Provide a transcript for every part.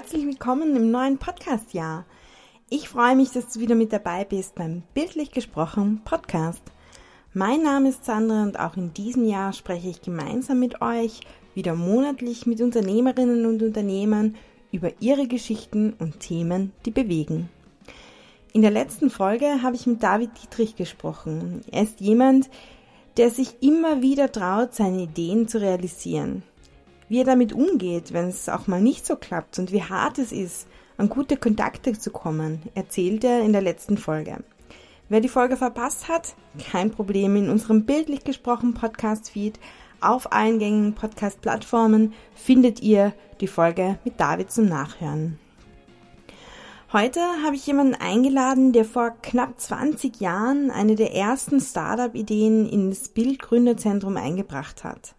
Herzlich willkommen im neuen Podcast-Jahr. Ich freue mich, dass du wieder mit dabei bist beim Bildlich gesprochen Podcast. Mein Name ist Sandra und auch in diesem Jahr spreche ich gemeinsam mit euch wieder monatlich mit Unternehmerinnen und Unternehmern über ihre Geschichten und Themen, die bewegen. In der letzten Folge habe ich mit David Dietrich gesprochen. Er ist jemand, der sich immer wieder traut, seine Ideen zu realisieren. Wie er damit umgeht, wenn es auch mal nicht so klappt und wie hart es ist, an gute Kontakte zu kommen, erzählt er in der letzten Folge. Wer die Folge verpasst hat, kein Problem. In unserem bildlich gesprochen Podcast-Feed auf allen gängigen Podcast-Plattformen findet ihr die Folge mit David zum Nachhören. Heute habe ich jemanden eingeladen, der vor knapp 20 Jahren eine der ersten Startup-Ideen ins Bildgründerzentrum eingebracht hat.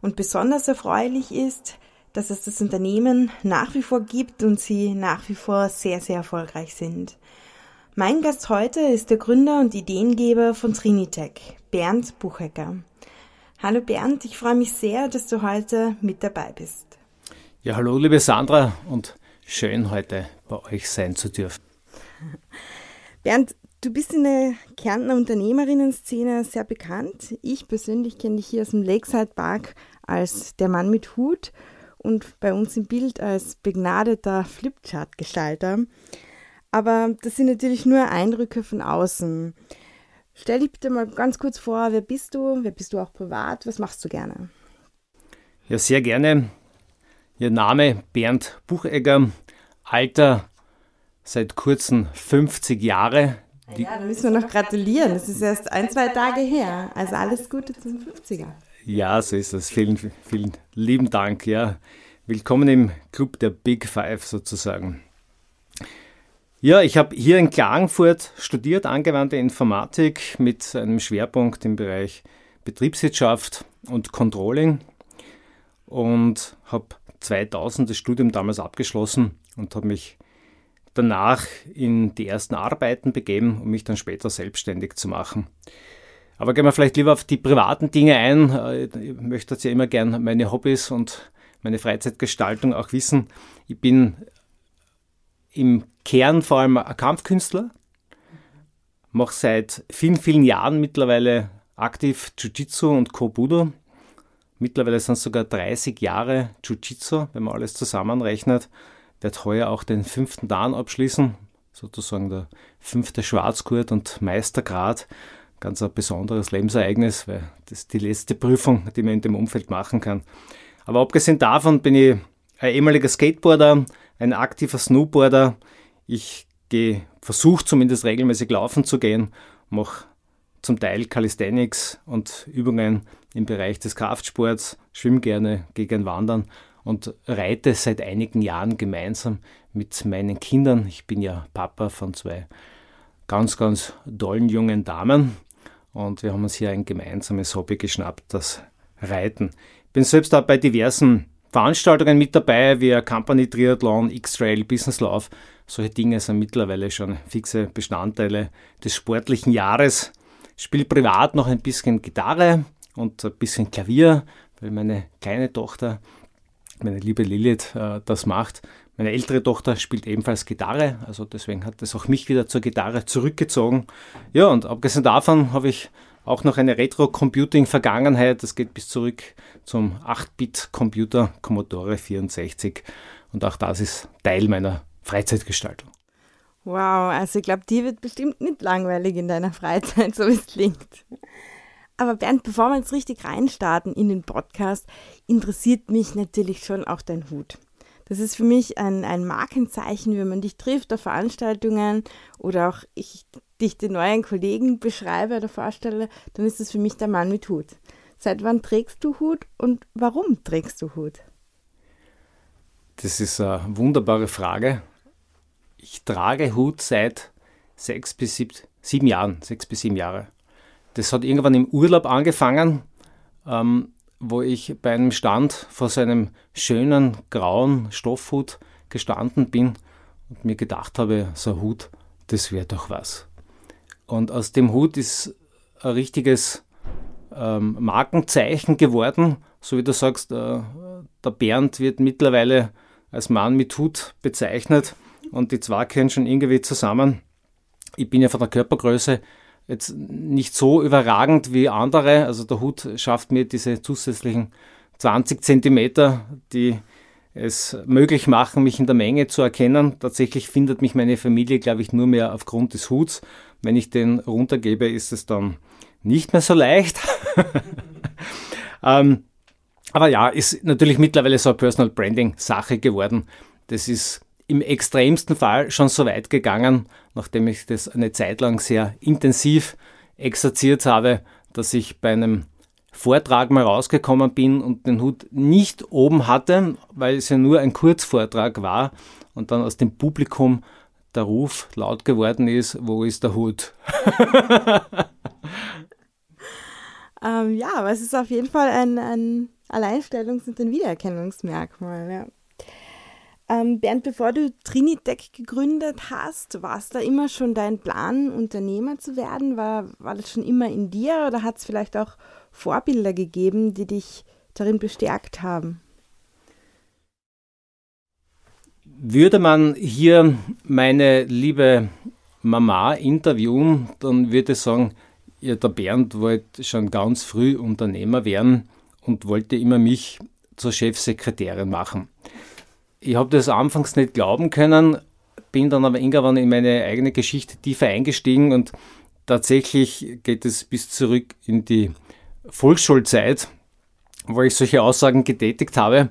Und besonders erfreulich ist, dass es das Unternehmen nach wie vor gibt und sie nach wie vor sehr, sehr erfolgreich sind. Mein Gast heute ist der Gründer und Ideengeber von Trinitech, Bernd Buchecker. Hallo Bernd, ich freue mich sehr, dass du heute mit dabei bist. Ja, hallo liebe Sandra und schön heute bei euch sein zu dürfen. Bernd, du bist in der Kärntner Unternehmerinnen-Szene sehr bekannt. Ich persönlich kenne dich hier aus dem Lakeside Park als der Mann mit Hut und bei uns im Bild als begnadeter Flipchart-Gestalter. Aber das sind natürlich nur Eindrücke von außen. Stell dich bitte mal ganz kurz vor, wer bist du? Wer bist du auch privat? Was machst du gerne? Ja, sehr gerne. Ihr Name Bernd Buchegger, Alter seit kurzem 50 Jahre. Ja, da müssen wir noch gratulieren. Das ist erst ein, zwei Tage her. Also alles Gute zum 50er. Ja, so ist es. Vielen, vielen lieben Dank. Ja, willkommen im Club der Big Five sozusagen. Ja, ich habe hier in Klagenfurt studiert, angewandte Informatik mit einem Schwerpunkt im Bereich Betriebswirtschaft und Controlling und habe 2000 das Studium damals abgeschlossen und habe mich danach in die ersten Arbeiten begeben, um mich dann später selbstständig zu machen. Aber gehen wir vielleicht lieber auf die privaten Dinge ein. Äh, ich möchte ja immer gern meine Hobbys und meine Freizeitgestaltung auch wissen. Ich bin im Kern vor allem ein Kampfkünstler, mache seit vielen, vielen Jahren mittlerweile aktiv Jiu-Jitsu und Kobudo. Mittlerweile sind es sogar 30 Jahre Jiu-Jitsu, wenn man alles zusammenrechnet. Werde heuer auch den fünften Dan abschließen, sozusagen der fünfte Schwarzgurt und Meistergrad. Ganz ein besonderes Lebensereignis, weil das die letzte Prüfung, die man in dem Umfeld machen kann. Aber abgesehen davon bin ich ein ehemaliger Skateboarder, ein aktiver Snowboarder. Ich versuche zumindest regelmäßig laufen zu gehen, mache zum Teil Calisthenics und Übungen im Bereich des Kraftsports, schwimme gerne, gehe gern wandern und reite seit einigen Jahren gemeinsam mit meinen Kindern. Ich bin ja Papa von zwei ganz, ganz tollen jungen Damen und wir haben uns hier ein gemeinsames Hobby geschnappt, das Reiten. Ich bin selbst auch bei diversen Veranstaltungen mit dabei, wie Company Triathlon, X-Trail, Business Lauf. Solche Dinge sind mittlerweile schon fixe Bestandteile des sportlichen Jahres. Ich spiele privat noch ein bisschen Gitarre und ein bisschen Klavier, weil meine kleine Tochter, meine liebe Lilith, äh, das macht. Meine ältere Tochter spielt ebenfalls Gitarre, also deswegen hat es auch mich wieder zur Gitarre zurückgezogen. Ja, und abgesehen davon habe ich auch noch eine Retro-Computing-Vergangenheit. Das geht bis zurück zum 8-Bit-Computer Commodore 64. Und auch das ist Teil meiner Freizeitgestaltung. Wow, also ich glaube, dir wird bestimmt nicht langweilig in deiner Freizeit, so wie es klingt. Aber Bernd, bevor wir jetzt richtig reinstarten in den Podcast, interessiert mich natürlich schon auch dein Hut. Das ist für mich ein, ein Markenzeichen, wenn man dich trifft auf Veranstaltungen oder auch ich dich den neuen Kollegen beschreibe oder vorstelle, dann ist es für mich der Mann mit Hut. Seit wann trägst du Hut und warum trägst du Hut? Das ist eine wunderbare Frage. Ich trage Hut seit sechs bis sieben, sieben Jahren, sechs bis sieben Jahre. Das hat irgendwann im Urlaub angefangen, ähm, wo ich bei einem Stand vor so einem schönen grauen Stoffhut gestanden bin und mir gedacht habe, so ein Hut, das wäre doch was. Und aus dem Hut ist ein richtiges ähm, Markenzeichen geworden. So wie du sagst, äh, der Bernd wird mittlerweile als Mann mit Hut bezeichnet und die zwei gehören schon irgendwie zusammen. Ich bin ja von der Körpergröße jetzt nicht so überragend wie andere. Also der Hut schafft mir diese zusätzlichen 20 Zentimeter, die es möglich machen, mich in der Menge zu erkennen. Tatsächlich findet mich meine Familie, glaube ich, nur mehr aufgrund des Huts. Wenn ich den runtergebe, ist es dann nicht mehr so leicht. ähm, aber ja, ist natürlich mittlerweile so eine Personal Branding Sache geworden. Das ist im extremsten Fall schon so weit gegangen, nachdem ich das eine Zeit lang sehr intensiv exerziert habe, dass ich bei einem Vortrag mal rausgekommen bin und den Hut nicht oben hatte, weil es ja nur ein Kurzvortrag war und dann aus dem Publikum der Ruf laut geworden ist, wo ist der Hut? ähm, ja, aber es ist auf jeden Fall ein, ein Alleinstellungs- und ein Wiedererkennungsmerkmal. Ja. Ähm, Bernd, bevor du Trinitec gegründet hast, war es da immer schon dein Plan, Unternehmer zu werden? War, war das schon immer in dir oder hat es vielleicht auch Vorbilder gegeben, die dich darin bestärkt haben? Würde man hier meine liebe Mama interviewen, dann würde ich sagen, ja, der Bernd wollte schon ganz früh Unternehmer werden und wollte immer mich zur Chefsekretärin machen. Ich habe das anfangs nicht glauben können, bin dann aber irgendwann in meine eigene Geschichte tiefer eingestiegen und tatsächlich geht es bis zurück in die Volksschulzeit, wo ich solche Aussagen getätigt habe.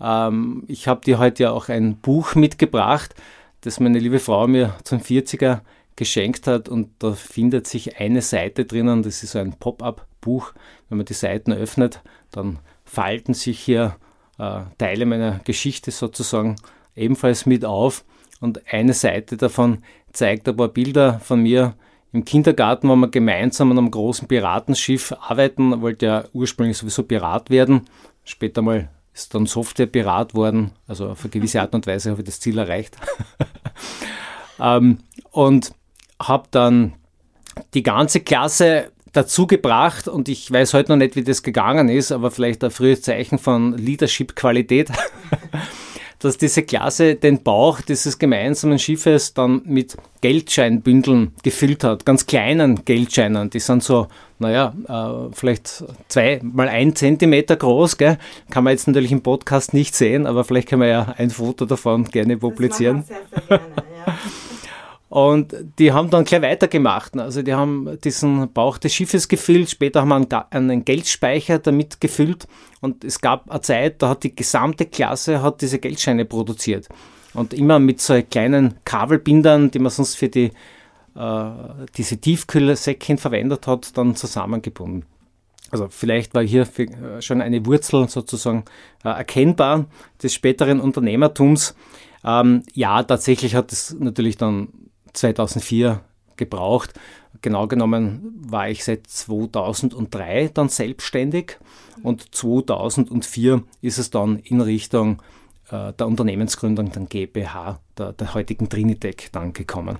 Ähm, ich habe dir heute ja auch ein Buch mitgebracht, das meine liebe Frau mir zum 40er geschenkt hat und da findet sich eine Seite drinnen, das ist so ein Pop-up-Buch. Wenn man die Seiten öffnet, dann falten sich hier äh, Teile meiner Geschichte sozusagen ebenfalls mit auf. Und eine Seite davon zeigt ein paar Bilder von mir im Kindergarten, wo wir gemeinsam an einem großen Piratenschiff arbeiten. Wollte ja ursprünglich sowieso Pirat werden. Später mal ist dann Software-Pirat worden. Also auf eine gewisse Art und Weise habe ich das Ziel erreicht. ähm, und habe dann die ganze Klasse dazu gebracht und ich weiß heute noch nicht, wie das gegangen ist, aber vielleicht ein frühes Zeichen von Leadership-Qualität, dass diese Klasse den Bauch dieses gemeinsamen Schiffes dann mit Geldscheinbündeln gefüllt hat, ganz kleinen Geldscheinen. Die sind so, naja, äh, vielleicht zwei mal ein Zentimeter groß, gell? kann man jetzt natürlich im Podcast nicht sehen, aber vielleicht können wir ja ein Foto davon gerne publizieren. Das sehr, sehr gerne, ja. Und die haben dann gleich weitergemacht. Also die haben diesen Bauch des Schiffes gefüllt, später haben wir einen Geldspeicher damit gefüllt und es gab eine Zeit, da hat die gesamte Klasse hat diese Geldscheine produziert. Und immer mit so kleinen Kabelbindern, die man sonst für die, äh, diese Tiefkühlsäckchen verwendet hat, dann zusammengebunden. Also vielleicht war hier äh, schon eine Wurzel sozusagen äh, erkennbar des späteren Unternehmertums. Ähm, ja, tatsächlich hat es natürlich dann 2004 gebraucht. Genau genommen war ich seit 2003 dann selbstständig und 2004 ist es dann in Richtung äh, der Unternehmensgründung, der GmbH, der, der heutigen Trinitec dann gekommen.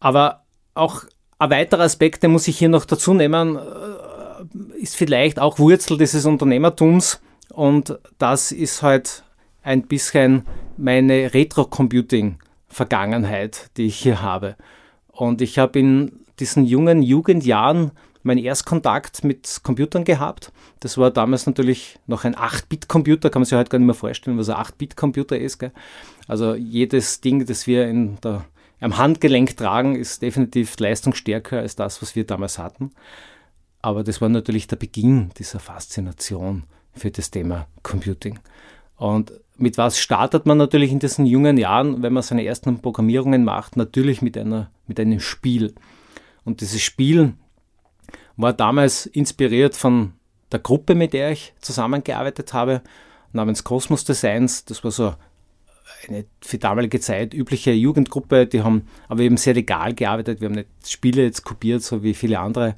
Aber auch ein weiterer Aspekt, den muss ich hier noch dazu nehmen, äh, ist vielleicht auch Wurzel dieses Unternehmertums und das ist halt ein bisschen meine Retro-Computing- Vergangenheit, die ich hier habe. Und ich habe in diesen jungen Jugendjahren meinen Erstkontakt mit Computern gehabt. Das war damals natürlich noch ein 8-Bit-Computer, kann man sich heute gar nicht mehr vorstellen, was ein 8-Bit-Computer ist. Gell? Also jedes Ding, das wir in der, am Handgelenk tragen, ist definitiv leistungsstärker als das, was wir damals hatten. Aber das war natürlich der Beginn dieser Faszination für das Thema Computing. Und mit was startet man natürlich in diesen jungen Jahren, wenn man seine ersten Programmierungen macht? Natürlich mit, einer, mit einem Spiel. Und dieses Spiel war damals inspiriert von der Gruppe, mit der ich zusammengearbeitet habe, namens Cosmos Designs. Das war so eine für damalige Zeit übliche Jugendgruppe, die haben aber eben sehr legal gearbeitet. Wir haben nicht Spiele jetzt kopiert, so wie viele andere,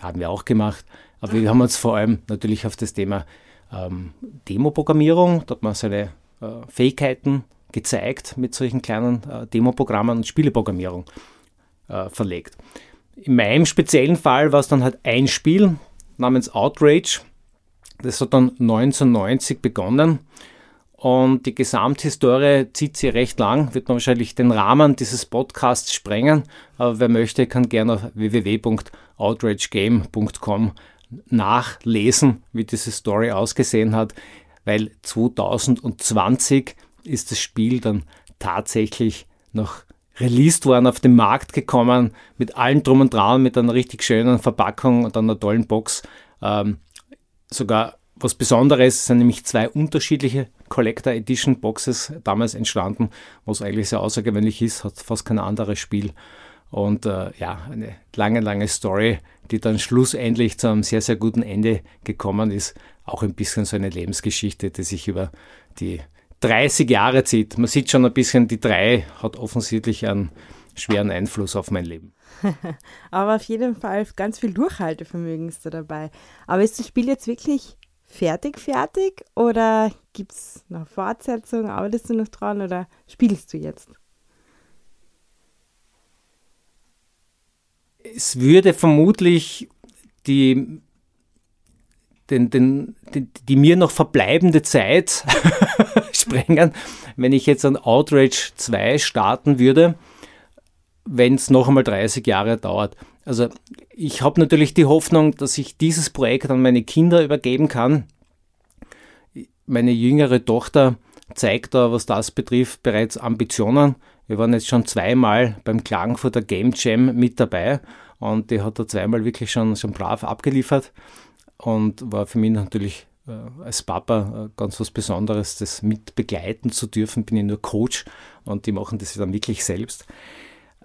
haben wir auch gemacht. Aber wir haben uns vor allem natürlich auf das Thema ähm, Demo-Programmierung, da hat man seine äh, Fähigkeiten gezeigt mit solchen kleinen äh, Demo-Programmen und Spieleprogrammierung äh, verlegt. In meinem speziellen Fall war es dann halt ein Spiel namens Outrage. Das hat dann 1990 begonnen und die Gesamthistorie zieht sie recht lang, wird man wahrscheinlich den Rahmen dieses Podcasts sprengen, aber wer möchte, kann gerne auf www.outragegame.com nachlesen, wie diese Story ausgesehen hat, weil 2020 ist das Spiel dann tatsächlich noch released worden, auf den Markt gekommen, mit allem drum und dran, mit einer richtig schönen Verpackung und einer tollen Box. Ähm, sogar was Besonderes sind nämlich zwei unterschiedliche Collector Edition Boxes damals entstanden, was eigentlich sehr außergewöhnlich ist, hat fast kein anderes Spiel. Und äh, ja, eine lange, lange Story, die dann schlussendlich zu einem sehr, sehr guten Ende gekommen ist. Auch ein bisschen so eine Lebensgeschichte, die sich über die 30 Jahre zieht. Man sieht schon ein bisschen, die drei hat offensichtlich einen schweren Einfluss auf mein Leben. Aber auf jeden Fall ganz viel Durchhaltevermögen ist da dabei. Aber ist das Spiel jetzt wirklich fertig, fertig? Oder gibt es noch Fortsetzung? Arbeitest du noch dran oder spielst du jetzt? Es würde vermutlich die den, den, die, die mir noch verbleibende Zeit sprengen, wenn ich jetzt an Outrage 2 starten würde, wenn es noch einmal 30 Jahre dauert. Also ich habe natürlich die Hoffnung, dass ich dieses Projekt an meine Kinder übergeben kann. Meine jüngere Tochter zeigt da, was das betrifft, bereits Ambitionen. Wir waren jetzt schon zweimal beim Klagenfurter Game Jam mit dabei und die hat da zweimal wirklich schon, schon brav abgeliefert und war für mich natürlich äh, als Papa äh, ganz was Besonderes, das mit begleiten zu dürfen. Bin ich nur Coach und die machen das dann wirklich selbst.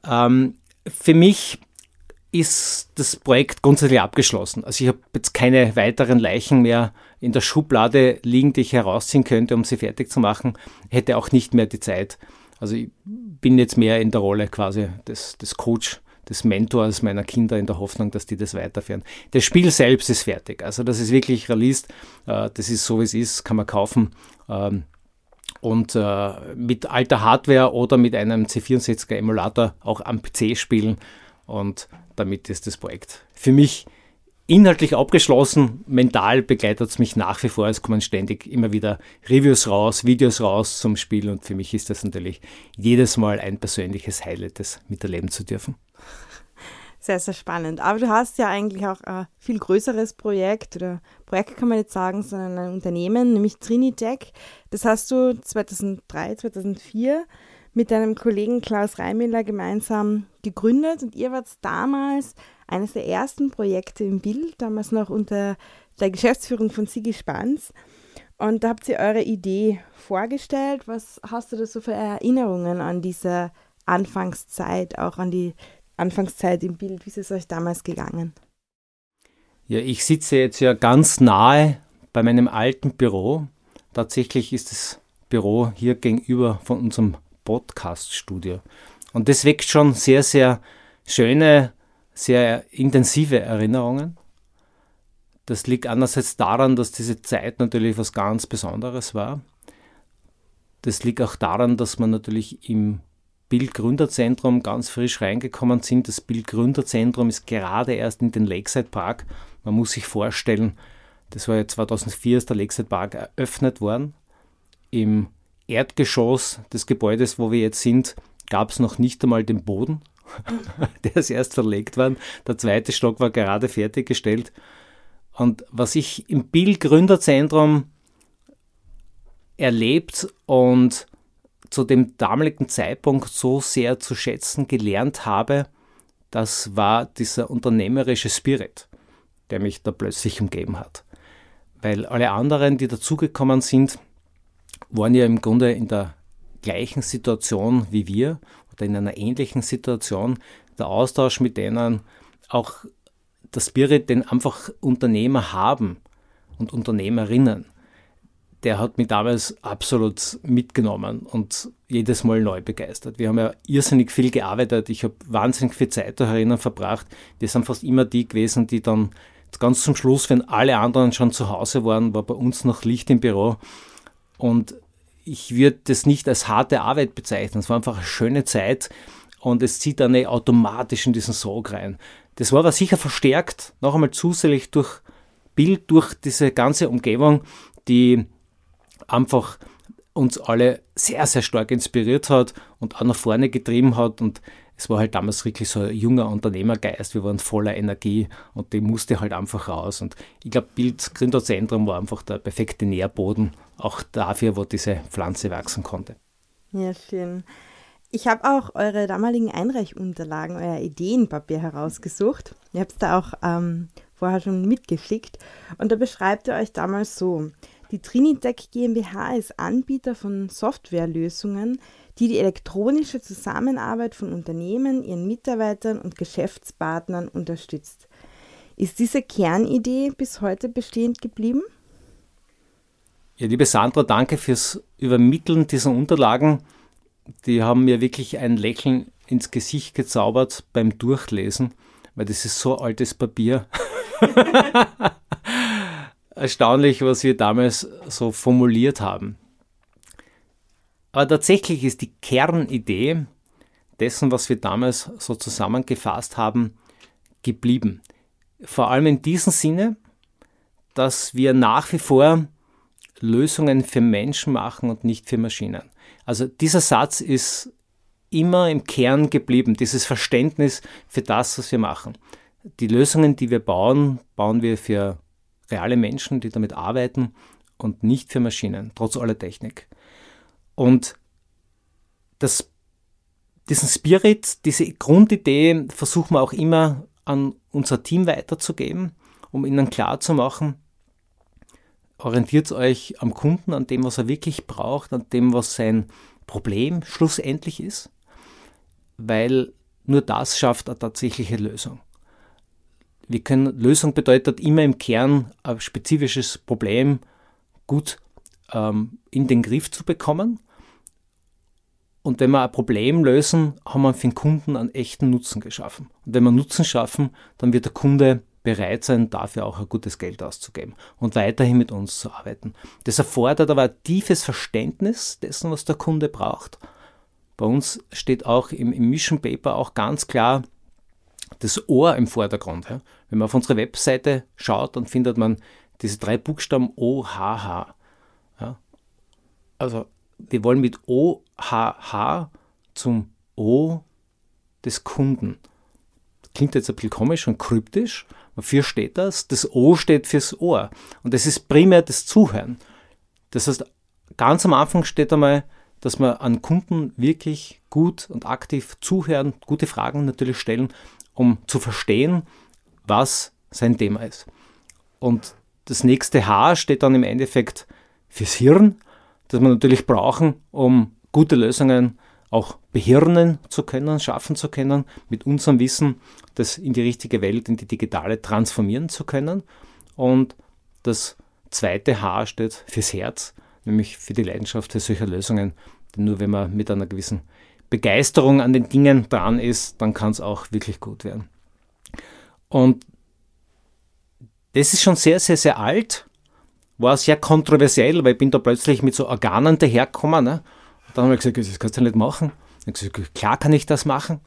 Ähm, für mich ist das Projekt grundsätzlich abgeschlossen. Also ich habe jetzt keine weiteren Leichen mehr in der Schublade liegen, die ich herausziehen könnte, um sie fertig zu machen. Hätte auch nicht mehr die Zeit. Also ich bin jetzt mehr in der Rolle quasi des, des Coach des Mentors meiner Kinder in der Hoffnung, dass die das weiterführen. Das Spiel selbst ist fertig. Also das ist wirklich released. Äh, das ist so, wie es ist, kann man kaufen. Ähm, und äh, mit alter Hardware oder mit einem C64er Emulator auch am PC spielen. Und damit ist das Projekt für mich inhaltlich abgeschlossen. Mental begleitet es mich nach wie vor. Es kommen ständig immer wieder Reviews raus, Videos raus zum Spiel. Und für mich ist das natürlich jedes Mal ein persönliches Highlight, das miterleben zu dürfen. Sehr, sehr spannend. Aber du hast ja eigentlich auch ein viel größeres Projekt oder Projekt kann man nicht sagen, sondern ein Unternehmen, nämlich Trinitech. Das hast du 2003, 2004 mit deinem Kollegen Klaus Reimiller gemeinsam gegründet und ihr wart damals eines der ersten Projekte im Bild, damals noch unter der Geschäftsführung von Sigi Spanz. Und da habt ihr eure Idee vorgestellt. Was hast du da so für Erinnerungen an diese Anfangszeit, auch an die Anfangszeit im Bild? Wie ist es euch damals gegangen? Ja, ich sitze jetzt ja ganz nahe bei meinem alten Büro. Tatsächlich ist das Büro hier gegenüber von unserem Podcast-Studio. Und das weckt schon sehr, sehr schöne, sehr intensive Erinnerungen. Das liegt einerseits daran, dass diese Zeit natürlich was ganz Besonderes war. Das liegt auch daran, dass man natürlich im Bildgründerzentrum ganz frisch reingekommen sind. Das Bildgründerzentrum ist gerade erst in den Lakeside Park. Man muss sich vorstellen, das war ja 2004 ist der Lakeside Park eröffnet worden. Im Erdgeschoss des Gebäudes, wo wir jetzt sind, gab es noch nicht einmal den Boden. Der ist erst verlegt worden. Der zweite Stock war gerade fertiggestellt. Und was ich im Bildgründerzentrum erlebt und zu dem damaligen Zeitpunkt so sehr zu schätzen gelernt habe, das war dieser unternehmerische Spirit, der mich da plötzlich umgeben hat. Weil alle anderen, die dazugekommen sind, waren ja im Grunde in der gleichen Situation wie wir oder in einer ähnlichen Situation. Der Austausch mit denen, auch der Spirit, den einfach Unternehmer haben und Unternehmerinnen, der hat mich damals absolut mitgenommen und jedes Mal neu begeistert. Wir haben ja irrsinnig viel gearbeitet. Ich habe wahnsinnig viel Zeit da herinnen verbracht. Wir sind fast immer die gewesen, die dann ganz zum Schluss, wenn alle anderen schon zu Hause waren, war bei uns noch Licht im Büro. Und ich würde das nicht als harte Arbeit bezeichnen. Es war einfach eine schöne Zeit und es zieht dann eh automatisch in diesen Sog rein. Das war aber sicher verstärkt, noch einmal zusätzlich durch Bild, durch diese ganze Umgebung, die einfach uns alle sehr, sehr stark inspiriert hat und auch nach vorne getrieben hat. Und es war halt damals wirklich so ein junger Unternehmergeist. Wir waren voller Energie und die musste halt einfach raus. Und ich glaube, Bild Gründerzentrum war einfach der perfekte Nährboden, auch dafür, wo diese Pflanze wachsen konnte. Ja, schön. Ich habe auch eure damaligen Einreichunterlagen, euer Ideenpapier herausgesucht. Ihr habt es da auch ähm, vorher schon mitgeschickt. Und da beschreibt ihr euch damals so. Die Trinitec GmbH ist Anbieter von Softwarelösungen, die die elektronische Zusammenarbeit von Unternehmen, ihren Mitarbeitern und Geschäftspartnern unterstützt. Ist diese Kernidee bis heute bestehend geblieben? Ja, liebe Sandra, danke fürs Übermitteln dieser Unterlagen. Die haben mir wirklich ein Lächeln ins Gesicht gezaubert beim Durchlesen, weil das ist so altes Papier. erstaunlich, was wir damals so formuliert haben. Aber tatsächlich ist die Kernidee dessen, was wir damals so zusammengefasst haben, geblieben. Vor allem in diesem Sinne, dass wir nach wie vor Lösungen für Menschen machen und nicht für Maschinen. Also dieser Satz ist immer im Kern geblieben, dieses Verständnis für das, was wir machen. Die Lösungen, die wir bauen, bauen wir für reale Menschen, die damit arbeiten und nicht für Maschinen, trotz aller Technik. Und das, diesen Spirit, diese Grundidee versuchen wir auch immer an unser Team weiterzugeben, um ihnen klarzumachen, orientiert euch am Kunden, an dem, was er wirklich braucht, an dem, was sein Problem schlussendlich ist, weil nur das schafft eine tatsächliche Lösung. Wir können, Lösung bedeutet immer im Kern ein spezifisches Problem gut ähm, in den Griff zu bekommen. Und wenn wir ein Problem lösen, haben wir für den Kunden einen echten Nutzen geschaffen. Und wenn wir Nutzen schaffen, dann wird der Kunde bereit sein, dafür auch ein gutes Geld auszugeben und weiterhin mit uns zu arbeiten. Das erfordert aber ein tiefes Verständnis dessen, was der Kunde braucht. Bei uns steht auch im, Mission Paper auch ganz klar das Ohr im Vordergrund. Wenn man auf unsere Webseite schaut, dann findet man diese drei Buchstaben OHH. Also wir wollen mit OHH zum O des Kunden. Klingt jetzt ein bisschen komisch und kryptisch. Wofür steht das? Das O steht fürs Ohr. Und das ist primär das Zuhören. Das heißt, ganz am Anfang steht einmal, dass wir an Kunden wirklich gut und aktiv zuhören, gute Fragen natürlich stellen um zu verstehen, was sein Thema ist. Und das nächste H steht dann im Endeffekt fürs Hirn, das wir natürlich brauchen, um gute Lösungen auch behirnen zu können, schaffen zu können, mit unserem Wissen das in die richtige Welt, in die digitale transformieren zu können. Und das zweite H steht fürs Herz, nämlich für die Leidenschaft für solche Lösungen. Denn nur wenn man mit einer gewissen Begeisterung an den Dingen dran ist, dann kann es auch wirklich gut werden. Und das ist schon sehr, sehr, sehr alt, war sehr kontroversiell, weil ich bin da plötzlich mit so Organen dahergekommen. Ne? Dann habe ich gesagt, das kannst du nicht machen. Dann gesagt, klar kann ich das machen.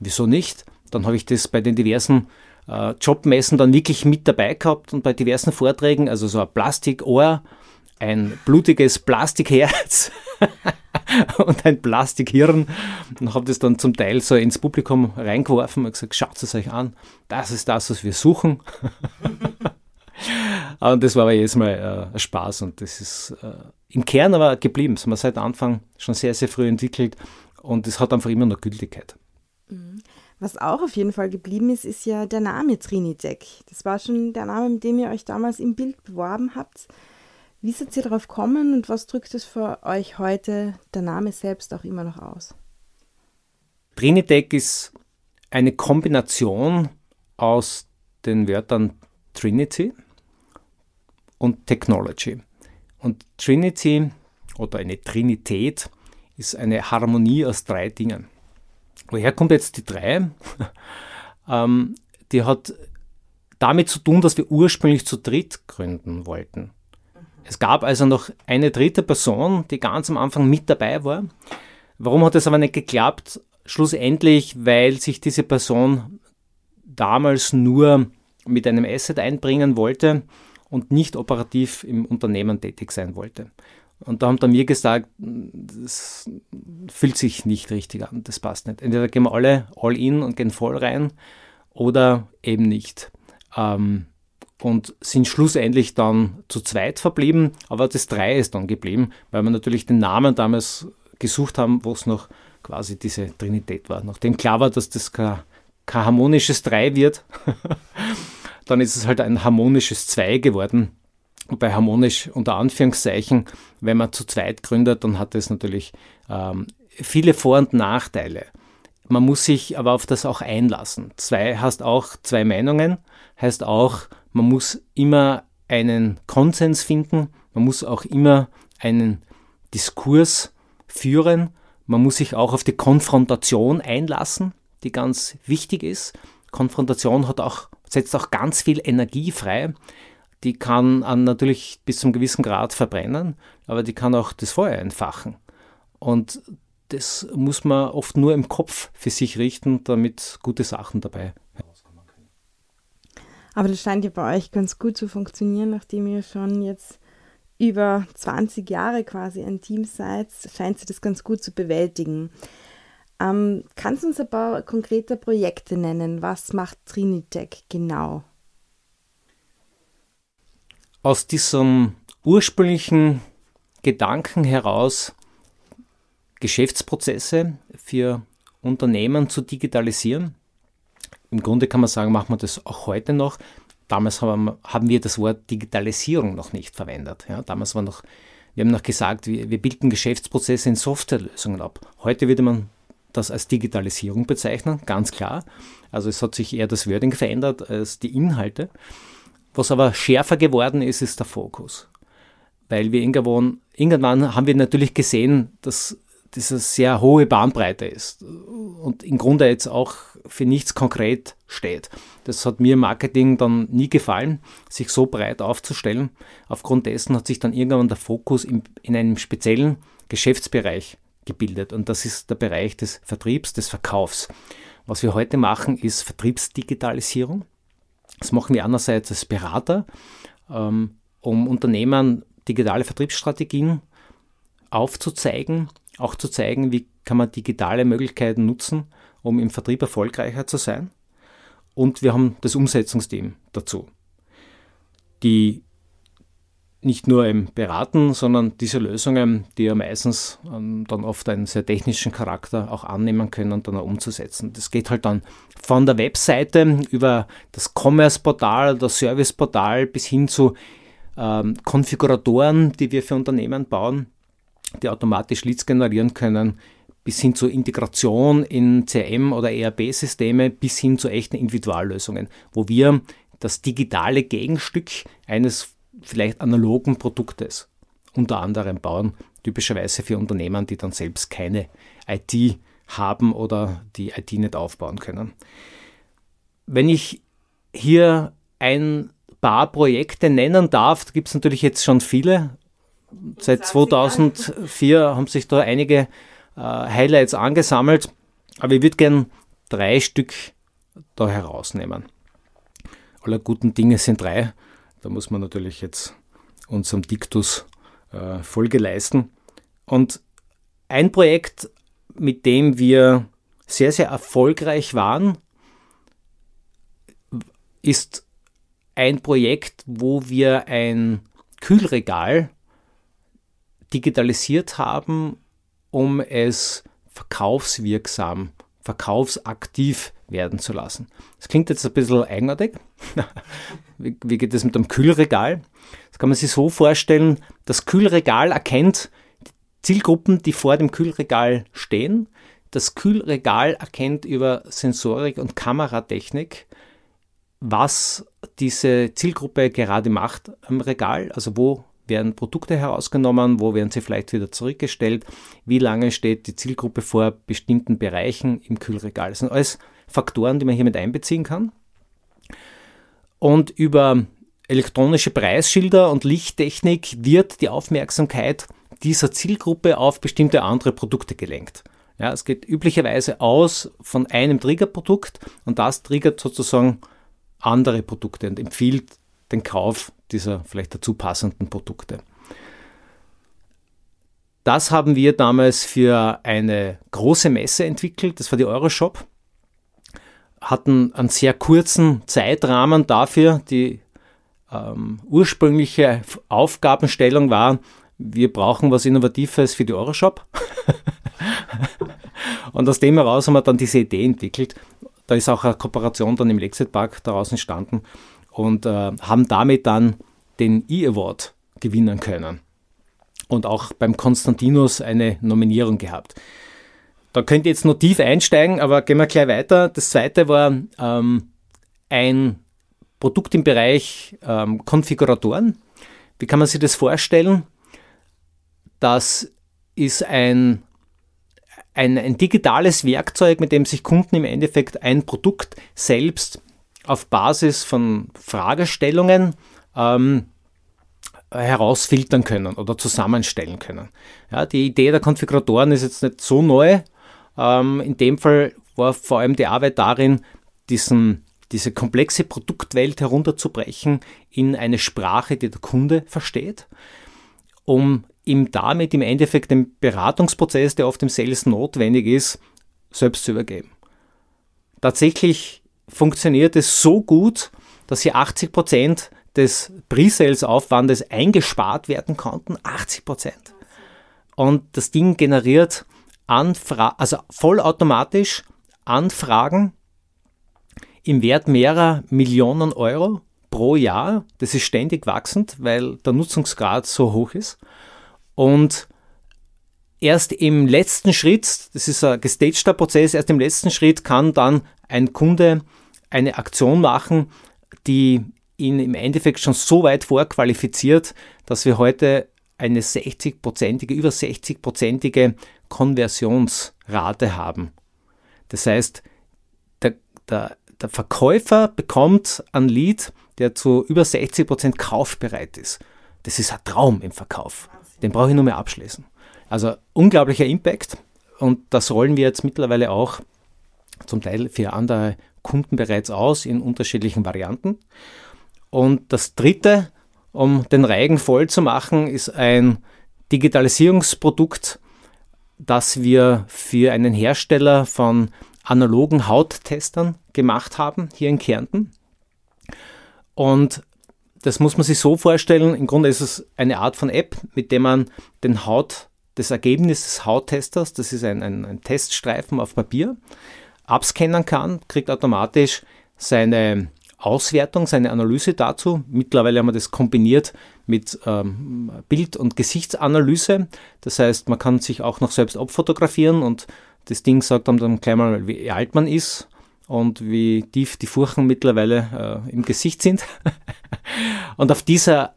Wieso nicht? Dann habe ich das bei den diversen äh, Jobmessen dann wirklich mit dabei gehabt und bei diversen Vorträgen, also so ein Plastikohr, ein blutiges Plastikherz und ein Plastikhirn und habe das dann zum Teil so ins Publikum reingeworfen und gesagt, schaut es euch an, das ist das, was wir suchen. und das war aber jedes Mal äh, Spaß und das ist äh, im Kern aber geblieben. Das haben wir seit Anfang schon sehr, sehr früh entwickelt und es hat einfach immer noch Gültigkeit. Mhm. Was auch auf jeden Fall geblieben ist, ist ja der Name Trinitec. Das war schon der Name, mit dem ihr euch damals im Bild beworben habt. Wie seid ihr darauf gekommen und was drückt es für euch heute der Name selbst auch immer noch aus? Trinitec ist eine Kombination aus den Wörtern Trinity und Technology. Und Trinity oder eine Trinität ist eine Harmonie aus drei Dingen. Woher kommt jetzt die drei? ähm, die hat damit zu tun, dass wir ursprünglich zu dritt gründen wollten. Es gab also noch eine dritte Person, die ganz am Anfang mit dabei war. Warum hat es aber nicht geklappt? Schlussendlich, weil sich diese Person damals nur mit einem Asset einbringen wollte und nicht operativ im Unternehmen tätig sein wollte. Und da haben dann mir gesagt, das fühlt sich nicht richtig an, das passt nicht. Entweder gehen wir alle all in und gehen voll rein oder eben nicht. Ähm, und sind schlussendlich dann zu zweit verblieben, aber das Drei ist dann geblieben, weil wir natürlich den Namen damals gesucht haben, wo es noch quasi diese Trinität war. Nachdem klar war, dass das kein, kein harmonisches Drei wird, dann ist es halt ein harmonisches Zwei geworden. Bei harmonisch unter Anführungszeichen, wenn man zu zweit gründet, dann hat es natürlich ähm, viele Vor- und Nachteile. Man muss sich aber auf das auch einlassen. Zwei heißt auch zwei Meinungen, heißt auch, man muss immer einen Konsens finden, man muss auch immer einen Diskurs führen, man muss sich auch auf die Konfrontation einlassen, die ganz wichtig ist. Konfrontation hat auch, setzt auch ganz viel Energie frei. Die kann natürlich bis zum gewissen Grad verbrennen, aber die kann auch das Feuer entfachen. Und das muss man oft nur im Kopf für sich richten, damit gute Sachen dabei herauskommen können. Aber das scheint ja bei euch ganz gut zu funktionieren, nachdem ihr schon jetzt über 20 Jahre quasi ein Team seid, scheint sie das ganz gut zu bewältigen. Ähm, kannst du uns ein paar konkrete Projekte nennen? Was macht Trinitec genau? Aus diesem ursprünglichen Gedanken heraus, Geschäftsprozesse für Unternehmen zu digitalisieren. Im Grunde kann man sagen, machen wir das auch heute noch. Damals haben, haben wir das Wort Digitalisierung noch nicht verwendet. Ja, damals war noch, wir haben noch gesagt, wir, wir bilden Geschäftsprozesse in Softwarelösungen ab. Heute würde man das als Digitalisierung bezeichnen, ganz klar. Also es hat sich eher das Wording verändert als die Inhalte. Was aber schärfer geworden ist, ist der Fokus. Weil wir irgendwann, irgendwann haben wir natürlich gesehen, dass das eine sehr hohe Bandbreite ist und im Grunde jetzt auch für nichts konkret steht. Das hat mir im Marketing dann nie gefallen, sich so breit aufzustellen. Aufgrund dessen hat sich dann irgendwann der Fokus in, in einem speziellen Geschäftsbereich gebildet und das ist der Bereich des Vertriebs, des Verkaufs. Was wir heute machen, ist Vertriebsdigitalisierung. Das machen wir einerseits als Berater, ähm, um Unternehmern digitale Vertriebsstrategien aufzuzeigen, auch zu zeigen, wie kann man digitale Möglichkeiten nutzen, um im Vertrieb erfolgreicher zu sein. Und wir haben das Umsetzungsteam dazu, die nicht nur im Beraten, sondern diese Lösungen, die ja meistens ähm, dann oft einen sehr technischen Charakter auch annehmen können dann auch umzusetzen. Das geht halt dann von der Webseite über das Commerce-Portal, das Service-Portal bis hin zu ähm, Konfiguratoren, die wir für Unternehmen bauen, die automatisch Leads generieren können, bis hin zur Integration in CRM oder ERP-Systeme, bis hin zu echten Individuallösungen, wo wir das digitale Gegenstück eines vielleicht analogen Produktes unter anderem bauen, typischerweise für Unternehmen, die dann selbst keine IT haben oder die IT nicht aufbauen können. Wenn ich hier ein paar Projekte nennen darf, gibt es natürlich jetzt schon viele. Seit 2004 haben sich da einige äh, Highlights angesammelt, aber ich würde gerne drei Stück da herausnehmen. Aller guten Dinge sind drei. Da muss man natürlich jetzt unserem Diktus äh, Folge leisten. Und ein Projekt, mit dem wir sehr, sehr erfolgreich waren, ist ein Projekt, wo wir ein Kühlregal digitalisiert haben um es verkaufswirksam, verkaufsaktiv werden zu lassen. Das klingt jetzt ein bisschen eigenartig. wie, geht es mit dem Kühlregal? Das kann man sich so vorstellen, das Kühlregal erkennt Zielgruppen, die vor dem Kühlregal stehen. Das Kühlregal erkennt über Sensorik und Kameratechnik, was diese Zielgruppe gerade macht am Regal, also wo werden Produkte herausgenommen, wo werden sie vielleicht wieder zurückgestellt, wie lange steht die Zielgruppe vor bestimmten Bereichen im Kühlregal. Das sind alles Faktoren, die man hier mit einbeziehen kann. Und über elektronische Preisschilder und Lichttechnik wird die Aufmerksamkeit dieser Zielgruppe auf bestimmte andere Produkte gelenkt. Ja, es geht üblicherweise aus von einem Triggerprodukt und das triggert sozusagen andere Produkte und empfiehlt den Kauf dieser vielleicht dazu passenden Produkte. Das haben wir damals für eine große Messe entwickelt, das war die Euroshop. Hatten einen sehr kurzen Zeitrahmen dafür. Die ähm, ursprüngliche Aufgabenstellung war, wir brauchen was Innovatives für die Euroshop. und aus dem heraus haben wir dann diese Idee entwickelt. Da ist auch eine Kooperation dann im Lexit Park daraus entstanden und äh, haben damit dann den E-Award gewinnen können. Und auch beim Konstantinus eine Nominierung gehabt. Da könnt ihr jetzt noch tief einsteigen, aber gehen wir gleich weiter. Das zweite war ähm, ein Produkt im Bereich ähm, Konfiguratoren. Wie kann man sich das vorstellen? Das ist ein, ein, ein digitales Werkzeug, mit dem sich Kunden im Endeffekt ein Produkt selbst auf Basis von Fragestellungen ähm, herausfiltern können oder zusammenstellen können. Ja, die Idee der Konfiguratoren ist jetzt nicht so neu. Ähm, in dem Fall war vor allem die Arbeit darin, diesen, diese komplexe Produktwelt herunterzubrechen in eine Sprache, die der Kunde versteht, um ihm damit im Endeffekt den Beratungsprozess, der auf dem Sales notwendig ist, selbst zu übergeben. Tatsächlich funktioniert es so gut, dass hier 80 Prozent des Pre-Sales-Aufwandes eingespart werden konnten. 80%. Prozent. Und das Ding generiert Anfra also vollautomatisch Anfragen im Wert mehrerer Millionen Euro pro Jahr. Das ist ständig wachsend, weil der Nutzungsgrad so hoch ist. Und erst im letzten Schritt, das ist ein gestagter Prozess, erst im letzten Schritt kann dann ein Kunde eine Aktion machen, die ihn im Endeffekt schon so weit vorqualifiziert, dass wir heute eine 60-prozentige, über 60-prozentige Konversionsrate haben. Das heißt, der, der, der Verkäufer bekommt ein Lied, der zu über 60 Prozent kaufbereit ist. Das ist ein Traum im Verkauf. Den brauche ich nur mehr abschließen. Also unglaublicher Impact und das rollen wir jetzt mittlerweile auch zum Teil für andere Kunden bereits aus in unterschiedlichen Varianten. Und das dritte, um den Reigen voll zu machen, ist ein Digitalisierungsprodukt, das wir für einen Hersteller von analogen Hauttestern gemacht haben, hier in Kärnten. Und das muss man sich so vorstellen, im Grunde ist es eine Art von App, mit der man den Haut, das Ergebnis des Hauttesters, das ist ein, ein, ein Teststreifen auf Papier, abscannen kann, kriegt automatisch seine Auswertung, seine Analyse dazu. Mittlerweile haben wir das kombiniert mit ähm, Bild- und Gesichtsanalyse. Das heißt, man kann sich auch noch selbst abfotografieren und das Ding sagt dann gleich mal, wie alt man ist und wie tief die Furchen mittlerweile äh, im Gesicht sind. und auf dieser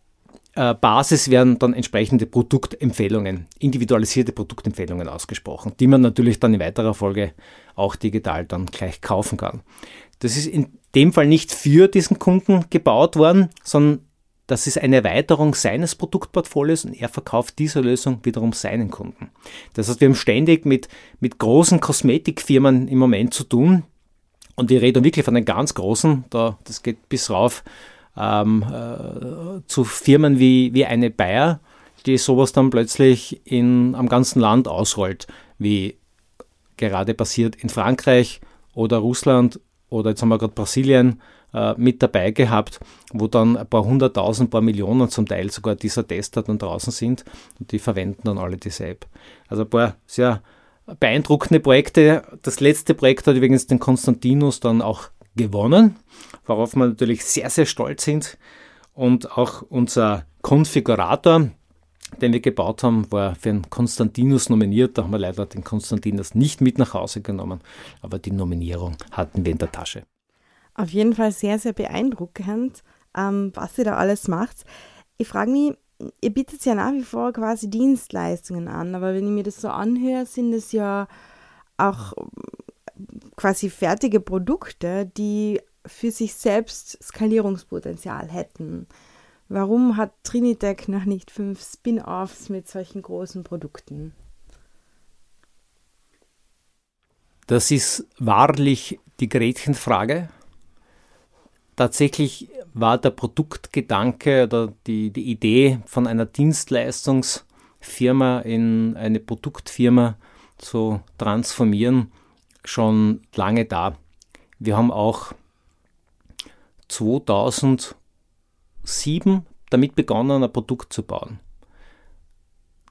Basis werden dann entsprechende Produktempfehlungen, individualisierte Produktempfehlungen ausgesprochen, die man natürlich dann in weiterer Folge auch digital dann gleich kaufen kann. Das ist in dem Fall nicht für diesen Kunden gebaut worden, sondern das ist eine Erweiterung seines Produktportfolios und er verkauft diese Lösung wiederum seinen Kunden. Das heißt, wir haben ständig mit, mit großen Kosmetikfirmen im Moment zu tun, und ich rede wirklich von den ganz großen, da, das geht bis rauf ähm, äh, zu Firmen wie, wie eine Bayer, die sowas dann plötzlich in, am ganzen Land ausrollt, wie gerade passiert in Frankreich oder Russland oder jetzt haben wir gerade Brasilien äh, mit dabei gehabt, wo dann ein paar hunderttausend, ein paar Millionen zum Teil sogar dieser Tester dann draußen sind und die verwenden dann alle diese App. Also ein paar sehr beeindruckende Projekte. Das letzte Projekt hat übrigens den Konstantinus dann auch gewonnen, worauf wir natürlich sehr, sehr stolz sind. Und auch unser Konfigurator, den wir gebaut haben, war für den Konstantinus nominiert. Da haben wir leider den Konstantinus nicht mit nach Hause genommen, aber die Nominierung hatten wir in der Tasche. Auf jeden Fall sehr, sehr beeindruckend, ähm, was ihr da alles macht. Ich frage mich, ihr bietet ja nach wie vor quasi Dienstleistungen an, aber wenn ich mir das so anhöre, sind es ja auch quasi fertige Produkte, die für sich selbst Skalierungspotenzial hätten. Warum hat Trinitec noch nicht fünf Spin-offs mit solchen großen Produkten? Das ist wahrlich die Gretchenfrage. Tatsächlich war der Produktgedanke oder die, die Idee von einer Dienstleistungsfirma in eine Produktfirma zu transformieren schon lange da. Wir haben auch 2007 damit begonnen, ein Produkt zu bauen,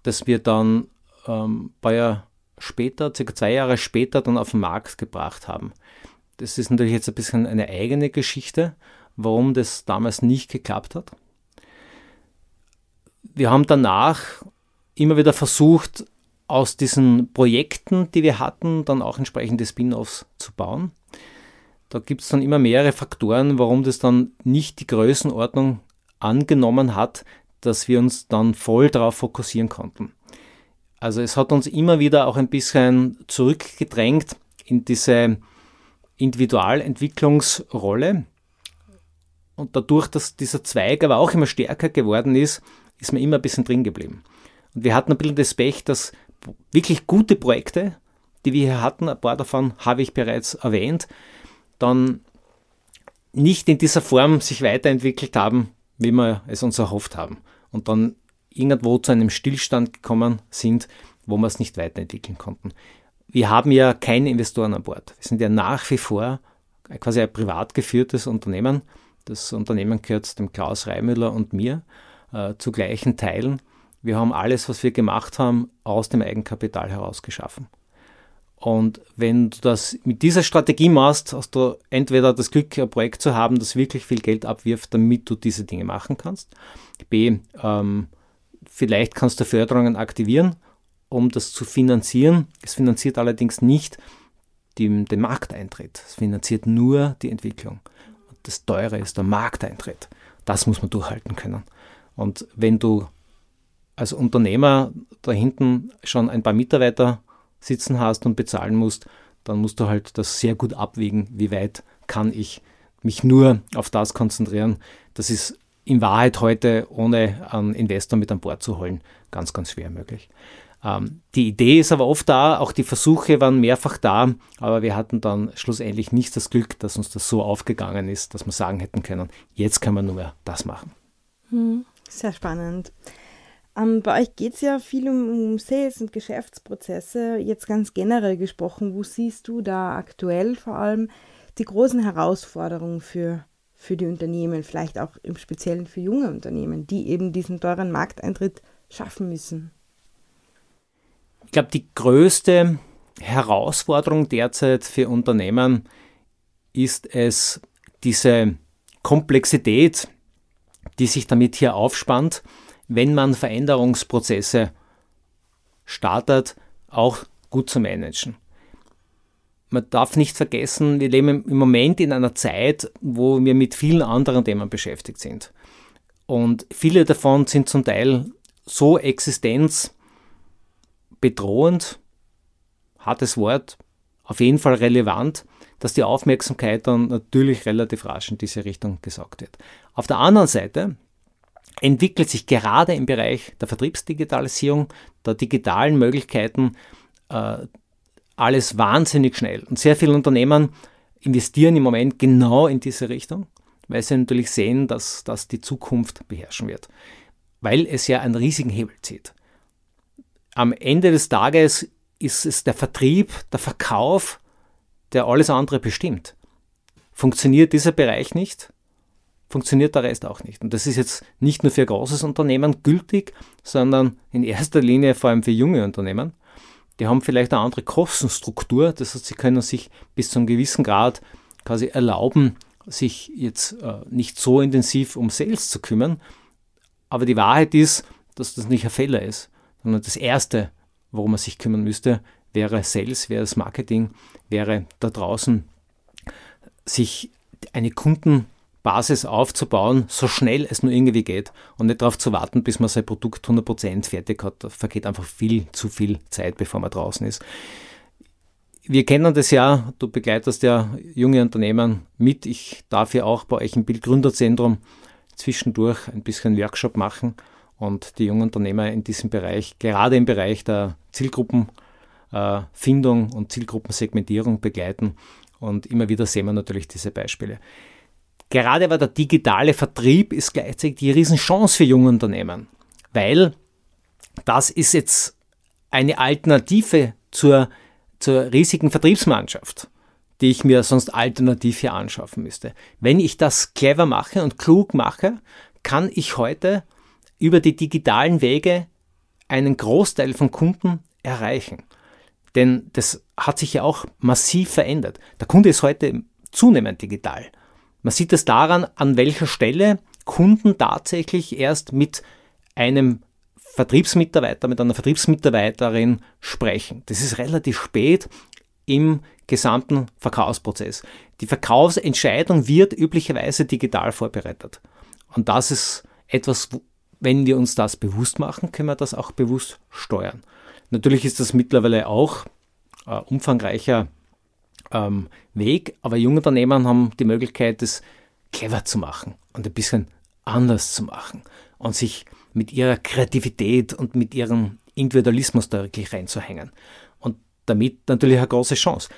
das wir dann ähm, ein paar Jahre später, circa zwei Jahre später, dann auf den Markt gebracht haben. Das ist natürlich jetzt ein bisschen eine eigene Geschichte, warum das damals nicht geklappt hat. Wir haben danach immer wieder versucht, aus diesen Projekten, die wir hatten, dann auch entsprechende Spin-offs zu bauen. Da gibt es dann immer mehrere Faktoren, warum das dann nicht die Größenordnung angenommen hat, dass wir uns dann voll darauf fokussieren konnten. Also es hat uns immer wieder auch ein bisschen zurückgedrängt in diese Individualentwicklungsrolle. Und dadurch, dass dieser Zweig aber auch immer stärker geworden ist, ist man immer ein bisschen drin geblieben. Und wir hatten ein bisschen das Pech, dass wirklich gute Projekte, die wir hier hatten, ein paar davon habe ich bereits erwähnt, dann nicht in dieser Form sich weiterentwickelt haben, wie wir es uns erhofft haben. Und dann irgendwo zu einem Stillstand gekommen sind, wo wir es nicht weiterentwickeln konnten. Wir haben ja keine Investoren an Bord. Wir sind ja nach wie vor quasi ein privat geführtes Unternehmen. Das Unternehmen gehört dem Klaus Reimüller und mir äh, zu gleichen Teilen. Wir haben alles, was wir gemacht haben, aus dem Eigenkapital heraus geschaffen. Und wenn du das mit dieser Strategie machst, hast du entweder das Glück, ein Projekt zu haben, das wirklich viel Geld abwirft, damit du diese Dinge machen kannst. B, ähm, vielleicht kannst du Förderungen aktivieren, um das zu finanzieren. Es finanziert allerdings nicht den, den Markteintritt. Es finanziert nur die Entwicklung. Das Teure ist der Markteintritt. Das muss man durchhalten können. Und wenn du als Unternehmer da hinten schon ein paar Mitarbeiter sitzen hast und bezahlen musst, dann musst du halt das sehr gut abwägen, wie weit kann ich mich nur auf das konzentrieren. Das ist in Wahrheit heute, ohne einen Investor mit an Bord zu holen, ganz, ganz schwer möglich. Ähm, die Idee ist aber oft da, auch die Versuche waren mehrfach da, aber wir hatten dann schlussendlich nicht das Glück, dass uns das so aufgegangen ist, dass wir sagen hätten können, jetzt können wir nur das machen. Hm, sehr spannend. Ähm, bei euch geht es ja viel um, um Sales und Geschäftsprozesse. Jetzt ganz generell gesprochen, wo siehst du da aktuell vor allem die großen Herausforderungen für, für die Unternehmen, vielleicht auch im Speziellen für junge Unternehmen, die eben diesen teuren Markteintritt schaffen müssen? Ich glaube, die größte Herausforderung derzeit für Unternehmen ist es, diese Komplexität, die sich damit hier aufspannt, wenn man Veränderungsprozesse startet, auch gut zu managen. Man darf nicht vergessen, wir leben im Moment in einer Zeit, wo wir mit vielen anderen Themen beschäftigt sind. Und viele davon sind zum Teil so existenzbedrohend, hartes Wort, auf jeden Fall relevant, dass die Aufmerksamkeit dann natürlich relativ rasch in diese Richtung gesaugt wird. Auf der anderen Seite entwickelt sich gerade im Bereich der Vertriebsdigitalisierung, der digitalen Möglichkeiten äh, alles wahnsinnig schnell. Und sehr viele Unternehmen investieren im Moment genau in diese Richtung, weil sie natürlich sehen, dass das die Zukunft beherrschen wird, weil es ja einen riesigen Hebel zieht. Am Ende des Tages ist es der Vertrieb, der Verkauf, der alles andere bestimmt. Funktioniert dieser Bereich nicht, funktioniert der Rest auch nicht. Und das ist jetzt nicht nur für großes Unternehmen gültig, sondern in erster Linie vor allem für junge Unternehmen. Die haben vielleicht eine andere Kostenstruktur, das heißt, sie können sich bis zu einem gewissen Grad quasi erlauben, sich jetzt äh, nicht so intensiv um Sales zu kümmern. Aber die Wahrheit ist, dass das nicht ein Fehler ist, sondern das Erste, worum man sich kümmern müsste, wäre Sales, wäre das Marketing, wäre da draußen sich eine Kunden Basis aufzubauen, so schnell es nur irgendwie geht und nicht darauf zu warten, bis man sein Produkt 100% fertig hat. Da vergeht einfach viel zu viel Zeit, bevor man draußen ist. Wir kennen das ja, du begleitest ja junge Unternehmen mit. Ich darf ja auch bei euch im Bildgründerzentrum zwischendurch ein bisschen Workshop machen und die jungen Unternehmer in diesem Bereich, gerade im Bereich der Zielgruppenfindung und Zielgruppensegmentierung begleiten. Und immer wieder sehen wir natürlich diese Beispiele gerade weil der digitale Vertrieb ist gleichzeitig die Riesenchance für junge Unternehmen, weil das ist jetzt eine Alternative zur, zur riesigen Vertriebsmannschaft, die ich mir sonst alternativ hier anschaffen müsste. Wenn ich das clever mache und klug mache, kann ich heute über die digitalen Wege einen Großteil von Kunden erreichen. Denn das hat sich ja auch massiv verändert. Der Kunde ist heute zunehmend digital. Man sieht es daran, an welcher Stelle Kunden tatsächlich erst mit einem Vertriebsmitarbeiter, mit einer Vertriebsmitarbeiterin sprechen. Das ist relativ spät im gesamten Verkaufsprozess. Die Verkaufsentscheidung wird üblicherweise digital vorbereitet. Und das ist etwas, wenn wir uns das bewusst machen, können wir das auch bewusst steuern. Natürlich ist das mittlerweile auch äh, umfangreicher ähm, Weg, aber junge Unternehmen haben die Möglichkeit, das clever zu machen und ein bisschen anders zu machen und sich mit ihrer Kreativität und mit ihrem Individualismus da wirklich reinzuhängen. Und damit natürlich eine große Chance.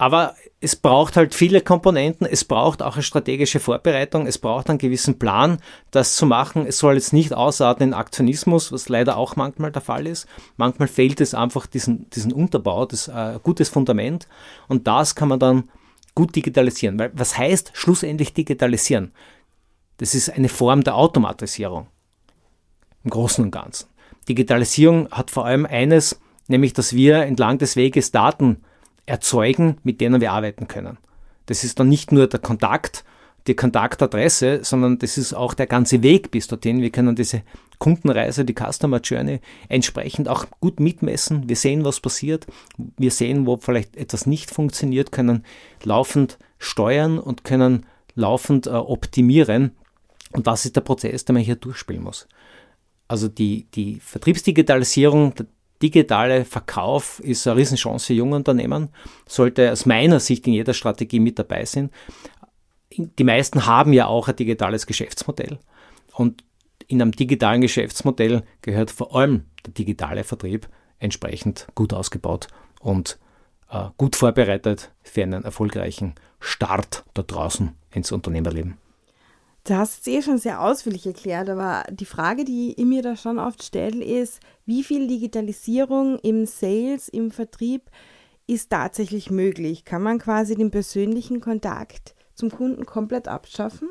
Aber es braucht halt viele Komponenten, es braucht auch eine strategische Vorbereitung, es braucht einen gewissen Plan, das zu machen. Es soll jetzt nicht ausarten in Aktionismus, was leider auch manchmal der Fall ist. Manchmal fehlt es einfach diesen, diesen Unterbau, das äh, gutes Fundament und das kann man dann gut digitalisieren. Weil was heißt schlussendlich digitalisieren? Das ist eine Form der Automatisierung im Großen und Ganzen. Digitalisierung hat vor allem eines, nämlich dass wir entlang des Weges Daten erzeugen, mit denen wir arbeiten können. Das ist dann nicht nur der Kontakt, die Kontaktadresse, sondern das ist auch der ganze Weg bis dorthin. Wir können diese Kundenreise, die Customer Journey entsprechend auch gut mitmessen. Wir sehen, was passiert. Wir sehen, wo vielleicht etwas nicht funktioniert, können laufend steuern und können laufend äh, optimieren. Und das ist der Prozess, den man hier durchspielen muss. Also die, die Vertriebsdigitalisierung, digitale Verkauf ist eine Riesenchance für junge Unternehmen, sollte aus meiner Sicht in jeder Strategie mit dabei sein. Die meisten haben ja auch ein digitales Geschäftsmodell und in einem digitalen Geschäftsmodell gehört vor allem der digitale Vertrieb entsprechend gut ausgebaut und äh, gut vorbereitet für einen erfolgreichen Start da draußen ins Unternehmerleben. Du hast es eh schon sehr ausführlich erklärt, aber die Frage, die ich mir da schon oft stelle, ist, wie viel Digitalisierung im Sales, im Vertrieb ist tatsächlich möglich? Kann man quasi den persönlichen Kontakt zum Kunden komplett abschaffen?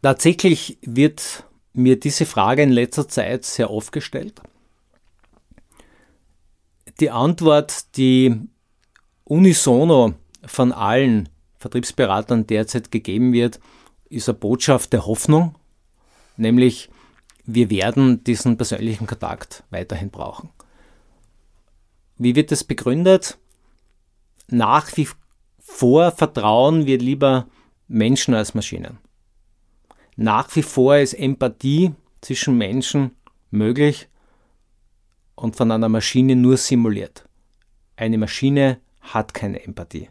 Tatsächlich wird mir diese Frage in letzter Zeit sehr oft gestellt. Die Antwort, die unisono von allen Vertriebsberatern derzeit gegeben wird, ist eine Botschaft der Hoffnung, nämlich wir werden diesen persönlichen Kontakt weiterhin brauchen. Wie wird das begründet? Nach wie vor vertrauen wir lieber Menschen als Maschinen. Nach wie vor ist Empathie zwischen Menschen möglich und von einer Maschine nur simuliert. Eine Maschine hat keine Empathie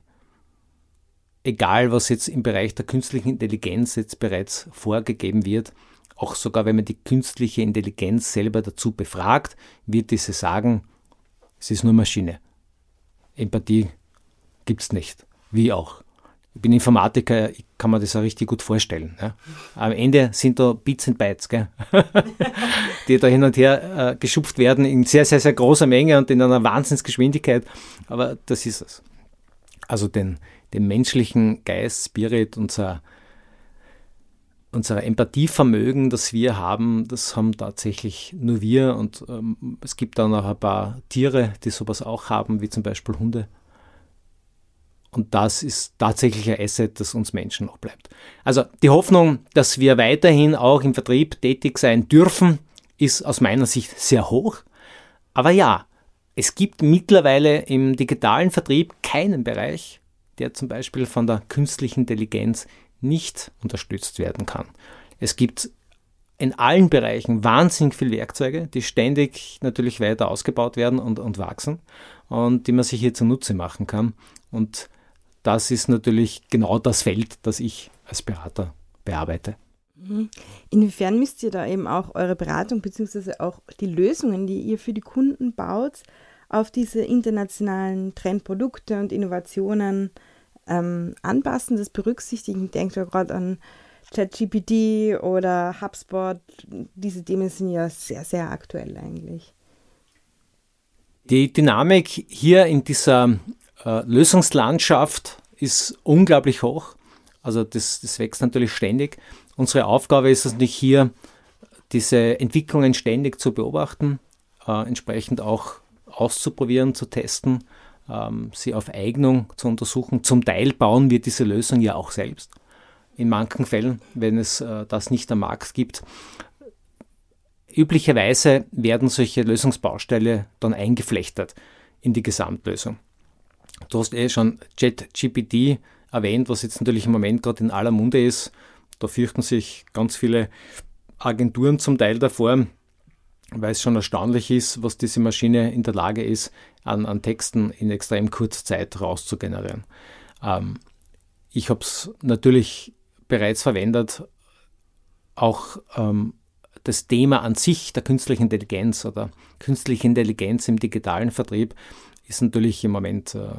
egal was jetzt im Bereich der künstlichen Intelligenz jetzt bereits vorgegeben wird, auch sogar wenn man die künstliche Intelligenz selber dazu befragt, wird diese sagen, es ist nur Maschine. Empathie gibt es nicht. Wie auch. Ich bin Informatiker, ich kann mir das auch richtig gut vorstellen. Ja. Am Ende sind da Bits und Bytes, die da hin und her äh, geschupft werden in sehr, sehr, sehr großer Menge und in einer Wahnsinnsgeschwindigkeit. Aber das ist es. Also den, den menschlichen Geist, Spirit, unser, unser Empathievermögen, das wir haben, das haben tatsächlich nur wir. Und ähm, es gibt dann auch ein paar Tiere, die sowas auch haben, wie zum Beispiel Hunde. Und das ist tatsächlich ein Asset, das uns Menschen noch bleibt. Also die Hoffnung, dass wir weiterhin auch im Vertrieb tätig sein dürfen, ist aus meiner Sicht sehr hoch. Aber ja, es gibt mittlerweile im digitalen Vertrieb keinen Bereich, der zum Beispiel von der künstlichen Intelligenz nicht unterstützt werden kann. Es gibt in allen Bereichen wahnsinnig viele Werkzeuge, die ständig natürlich weiter ausgebaut werden und, und wachsen und die man sich hier zunutze machen kann. Und das ist natürlich genau das Feld, das ich als Berater bearbeite. Mhm. Inwiefern müsst ihr da eben auch eure Beratung bzw. auch die Lösungen, die ihr für die Kunden baut, auf diese internationalen Trendprodukte und Innovationen ähm, anpassen, das berücksichtigen. Ich denke gerade an ChatGPT oder HubSpot. Diese Themen sind ja sehr, sehr aktuell eigentlich. Die Dynamik hier in dieser äh, Lösungslandschaft ist unglaublich hoch. Also das, das wächst natürlich ständig. Unsere Aufgabe ist es nicht hier, diese Entwicklungen ständig zu beobachten, äh, entsprechend auch auszuprobieren, zu testen, ähm, sie auf Eignung zu untersuchen. Zum Teil bauen wir diese Lösung ja auch selbst. In manchen Fällen, wenn es äh, das nicht am Markt gibt. Üblicherweise werden solche Lösungsbausteine dann eingeflechtet in die Gesamtlösung. Du hast eh schon ChatGPT erwähnt, was jetzt natürlich im Moment gerade in aller Munde ist. Da fürchten sich ganz viele Agenturen zum Teil davor, weil es schon erstaunlich ist, was diese Maschine in der Lage ist, an, an Texten in extrem kurzer Zeit rauszugenerieren. Ähm, ich habe es natürlich bereits verwendet, auch ähm, das Thema an sich der künstlichen Intelligenz oder künstliche Intelligenz im digitalen Vertrieb ist natürlich im Moment äh,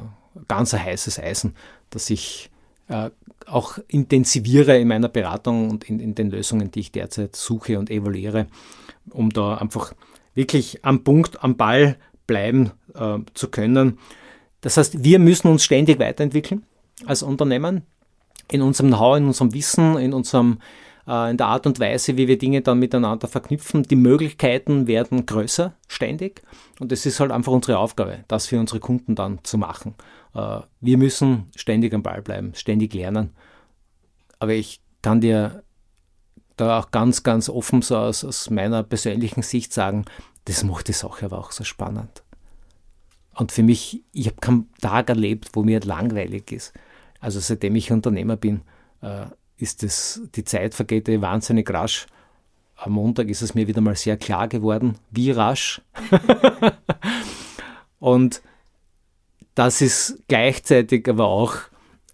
ganz ein heißes Eisen, das ich äh, auch intensiviere in meiner Beratung und in, in, den Lösungen, die ich derzeit suche und evaluiere, um da einfach wirklich am Punkt, am Ball bleiben äh, zu können. Das heißt, wir müssen uns ständig weiterentwickeln als Unternehmen in unserem Know-how, in unserem Wissen, in unserem äh, in der Art und Weise, wie wir Dinge dann miteinander verknüpfen. Die Möglichkeiten werden größer ständig und es ist halt einfach unsere Aufgabe, das für unsere Kunden dann zu machen. Äh, wir müssen ständig am Ball bleiben, ständig lernen. Aber ich kann dir da auch ganz, ganz offen so aus, aus meiner persönlichen Sicht sagen, das macht die Sache aber auch so spannend. Und für mich, ich habe keinen Tag erlebt, wo mir langweilig ist. Also seitdem ich Unternehmer bin, äh, ist das, die Zeit vergeht eh wahnsinnig rasch. Am Montag ist es mir wieder mal sehr klar geworden, wie rasch. Und das ist gleichzeitig aber auch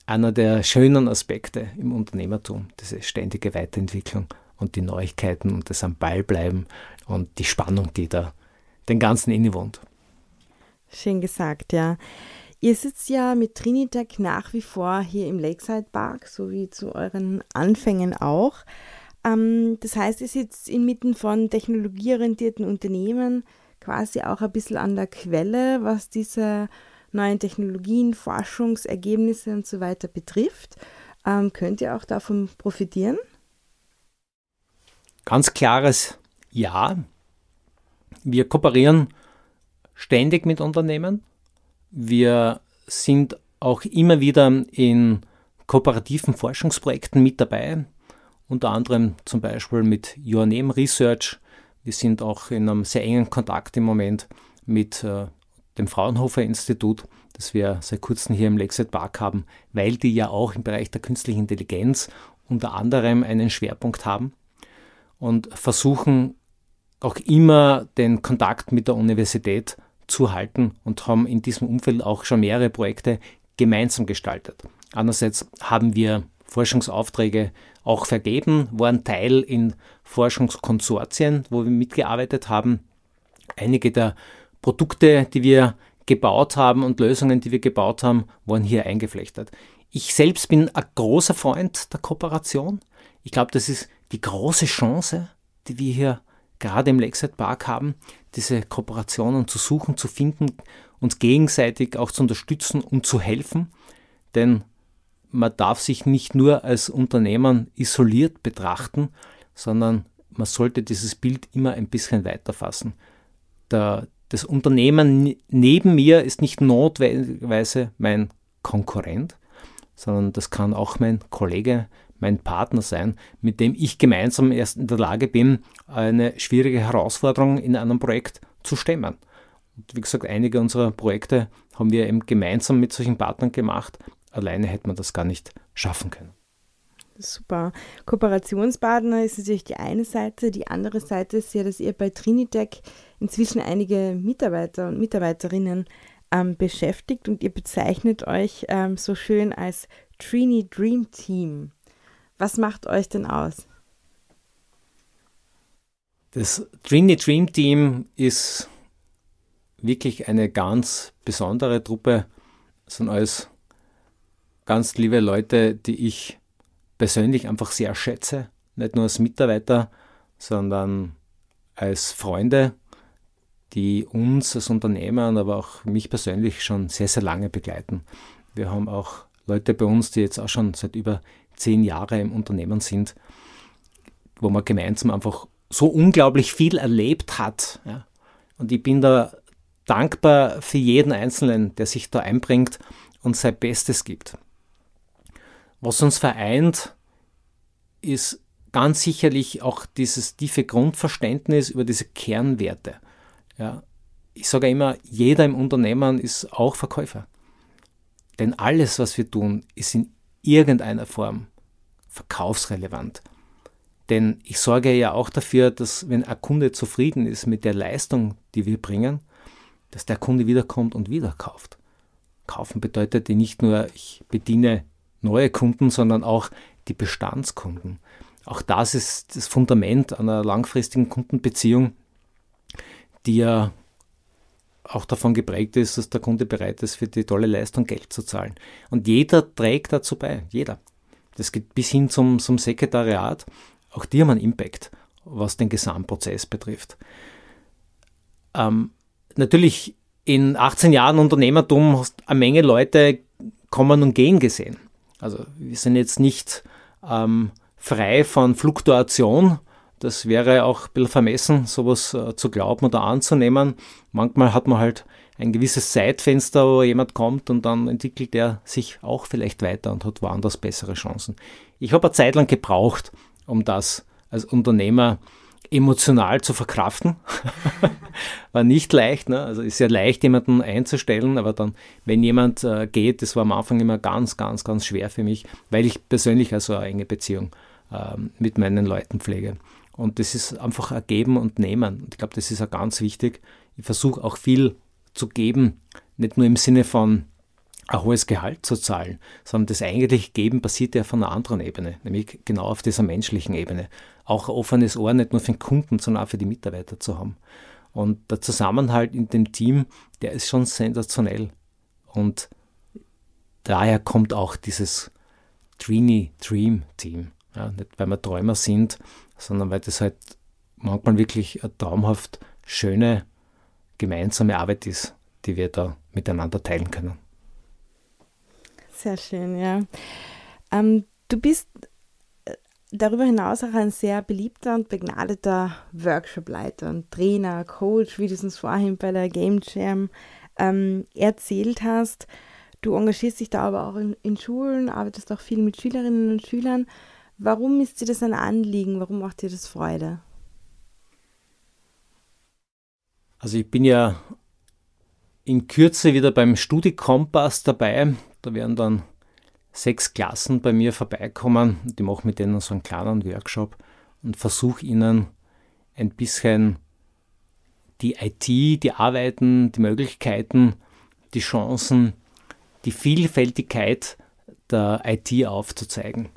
einer der schönen Aspekte im Unternehmertum, diese ständige Weiterentwicklung und die Neuigkeiten und das am Ball bleiben und die Spannung, die da den ganzen innewohnt. Schön gesagt, ja. Ihr sitzt ja mit Trinitec nach wie vor hier im Lakeside Park, so wie zu euren Anfängen auch. Ähm, das heißt, ihr sitzt inmitten von technologieorientierten Unternehmen quasi auch ein bisschen an der Quelle, was diese neuen Technologien, Forschungsergebnisse und so weiter betrifft. Ähm, könnt ihr auch davon profitieren? Ganz klares Ja. Wir kooperieren ständig mit Unternehmen wir sind auch immer wieder in kooperativen Forschungsprojekten mit dabei, unter anderem zum Beispiel mit Your Name Research. Wir sind auch in einem sehr engen Kontakt im Moment mit äh, dem Fraunhofer Institut, das wir seit kurzem hier im Lakeside Park haben, weil die ja auch im Bereich der künstlichen Intelligenz unter anderem einen Schwerpunkt haben und versuchen auch immer den Kontakt mit der Universität zu halten und haben in diesem Umfeld auch schon mehrere Projekte gemeinsam gestaltet. Andererseits haben wir Forschungsaufträge auch vergeben, waren Teil in Forschungskonsortien, wo wir mitgearbeitet haben. Einige der Produkte, die wir gebaut haben und Lösungen, die wir gebaut haben, waren hier eingeflechtet. Ich selbst bin ein großer Freund der Kooperation. Ich glaube, das ist die große Chance, die wir hier gerade im Lakeside Park haben, diese Kooperationen zu suchen, zu finden, uns gegenseitig auch zu unterstützen und zu helfen. Denn man darf sich nicht nur als Unternehmer isoliert betrachten, sondern man sollte dieses Bild immer ein bisschen weiter fassen. Der, das Unternehmen neben mir ist nicht notwendigerweise mein Konkurrent, sondern das kann auch mein Kollege, mein Partner sein, mit dem ich gemeinsam erst in der Lage bin, eine schwierige Herausforderung in einem Projekt zu stemmen. Und wie gesagt, einige unserer Projekte haben wir eben gemeinsam mit solchen Partnern gemacht. Alleine hätte man das gar nicht schaffen können. Super. Kooperationspartner ist natürlich die eine Seite. Die andere Seite ist ja, dass ihr bei Trinitec inzwischen einige Mitarbeiter und Mitarbeiterinnen ähm, beschäftigt und ihr bezeichnet euch ähm, so schön als Trini Dream Team. Was macht euch denn aus? Das Trini Dream Team ist wirklich eine ganz besondere Truppe, sind alles ganz liebe Leute, die ich persönlich einfach sehr schätze, nicht nur als Mitarbeiter, sondern als Freunde, die uns als Unternehmer, aber auch mich persönlich schon sehr, sehr lange begleiten. Wir haben auch Leute bei uns, die jetzt auch schon seit über zehn Jahren im Unternehmen sind, wo man gemeinsam einfach so unglaublich viel erlebt hat. Ja. Und ich bin da dankbar für jeden Einzelnen, der sich da einbringt und sein Bestes gibt. Was uns vereint, ist ganz sicherlich auch dieses tiefe Grundverständnis über diese Kernwerte. Ja, ich sage immer, jeder im Unternehmen ist auch Verkäufer. Denn alles, was wir tun, ist in irgendeiner Form verkaufsrelevant. Denn ich sorge ja auch dafür, dass wenn ein Kunde zufrieden ist mit der Leistung, die wir bringen, dass der Kunde wiederkommt und wieder kauft. Kaufen bedeutet nicht nur, ich bediene neue Kunden, sondern auch die Bestandskunden. Auch das ist das Fundament einer langfristigen Kundenbeziehung, die ja auch davon geprägt ist, dass der Kunde bereit ist, für die tolle Leistung Geld zu zahlen. Und jeder trägt dazu bei, jeder. Das geht bis hin zum, zum Sekretariat. Auch die haben einen Impact, was den Gesamtprozess betrifft. Ähm, natürlich in 18 Jahren Unternehmertum hast eine Menge Leute kommen und gehen gesehen. Also wir sind jetzt nicht ähm, frei von Fluktuation. Das wäre auch ein bisschen vermessen, sowas äh, zu glauben oder anzunehmen. Manchmal hat man halt ein gewisses Zeitfenster, wo jemand kommt und dann entwickelt er sich auch vielleicht weiter und hat woanders bessere Chancen. Ich habe eine Zeit lang gebraucht, um das als Unternehmer emotional zu verkraften. war nicht leicht, ne? also ist ja leicht, jemanden einzustellen, aber dann, wenn jemand äh, geht, das war am Anfang immer ganz, ganz, ganz schwer für mich, weil ich persönlich also eine enge Beziehung ähm, mit meinen Leuten pflege. Und das ist einfach ein Geben und Nehmen. Und ich glaube, das ist auch ganz wichtig. Ich versuche auch viel zu geben, nicht nur im Sinne von ein hohes Gehalt zu zahlen, sondern das eigentliche Geben passiert ja von einer anderen Ebene, nämlich genau auf dieser menschlichen Ebene. Auch ein offenes Ohr nicht nur für den Kunden, sondern auch für die Mitarbeiter zu haben. Und der Zusammenhalt in dem Team, der ist schon sensationell. Und daher kommt auch dieses Dreamy Dream Team. Ja, nicht weil wir Träumer sind, sondern weil das halt manchmal wirklich eine traumhaft schöne gemeinsame Arbeit ist, die wir da miteinander teilen können. Sehr schön, ja. Ähm, du bist äh, darüber hinaus auch ein sehr beliebter und begnadeter Workshopleiter und Trainer, Coach, wie du es uns vorhin bei der Game Jam ähm, erzählt hast. Du engagierst dich da aber auch in, in Schulen, arbeitest auch viel mit Schülerinnen und Schülern. Warum ist dir das ein Anliegen? Warum macht dir das Freude? Also ich bin ja in Kürze wieder beim Studikompass dabei. Da werden dann sechs Klassen bei mir vorbeikommen. Die mache mit denen so einen kleinen Workshop und versuche ihnen ein bisschen die IT, die Arbeiten, die Möglichkeiten, die Chancen, die Vielfältigkeit der IT aufzuzeigen.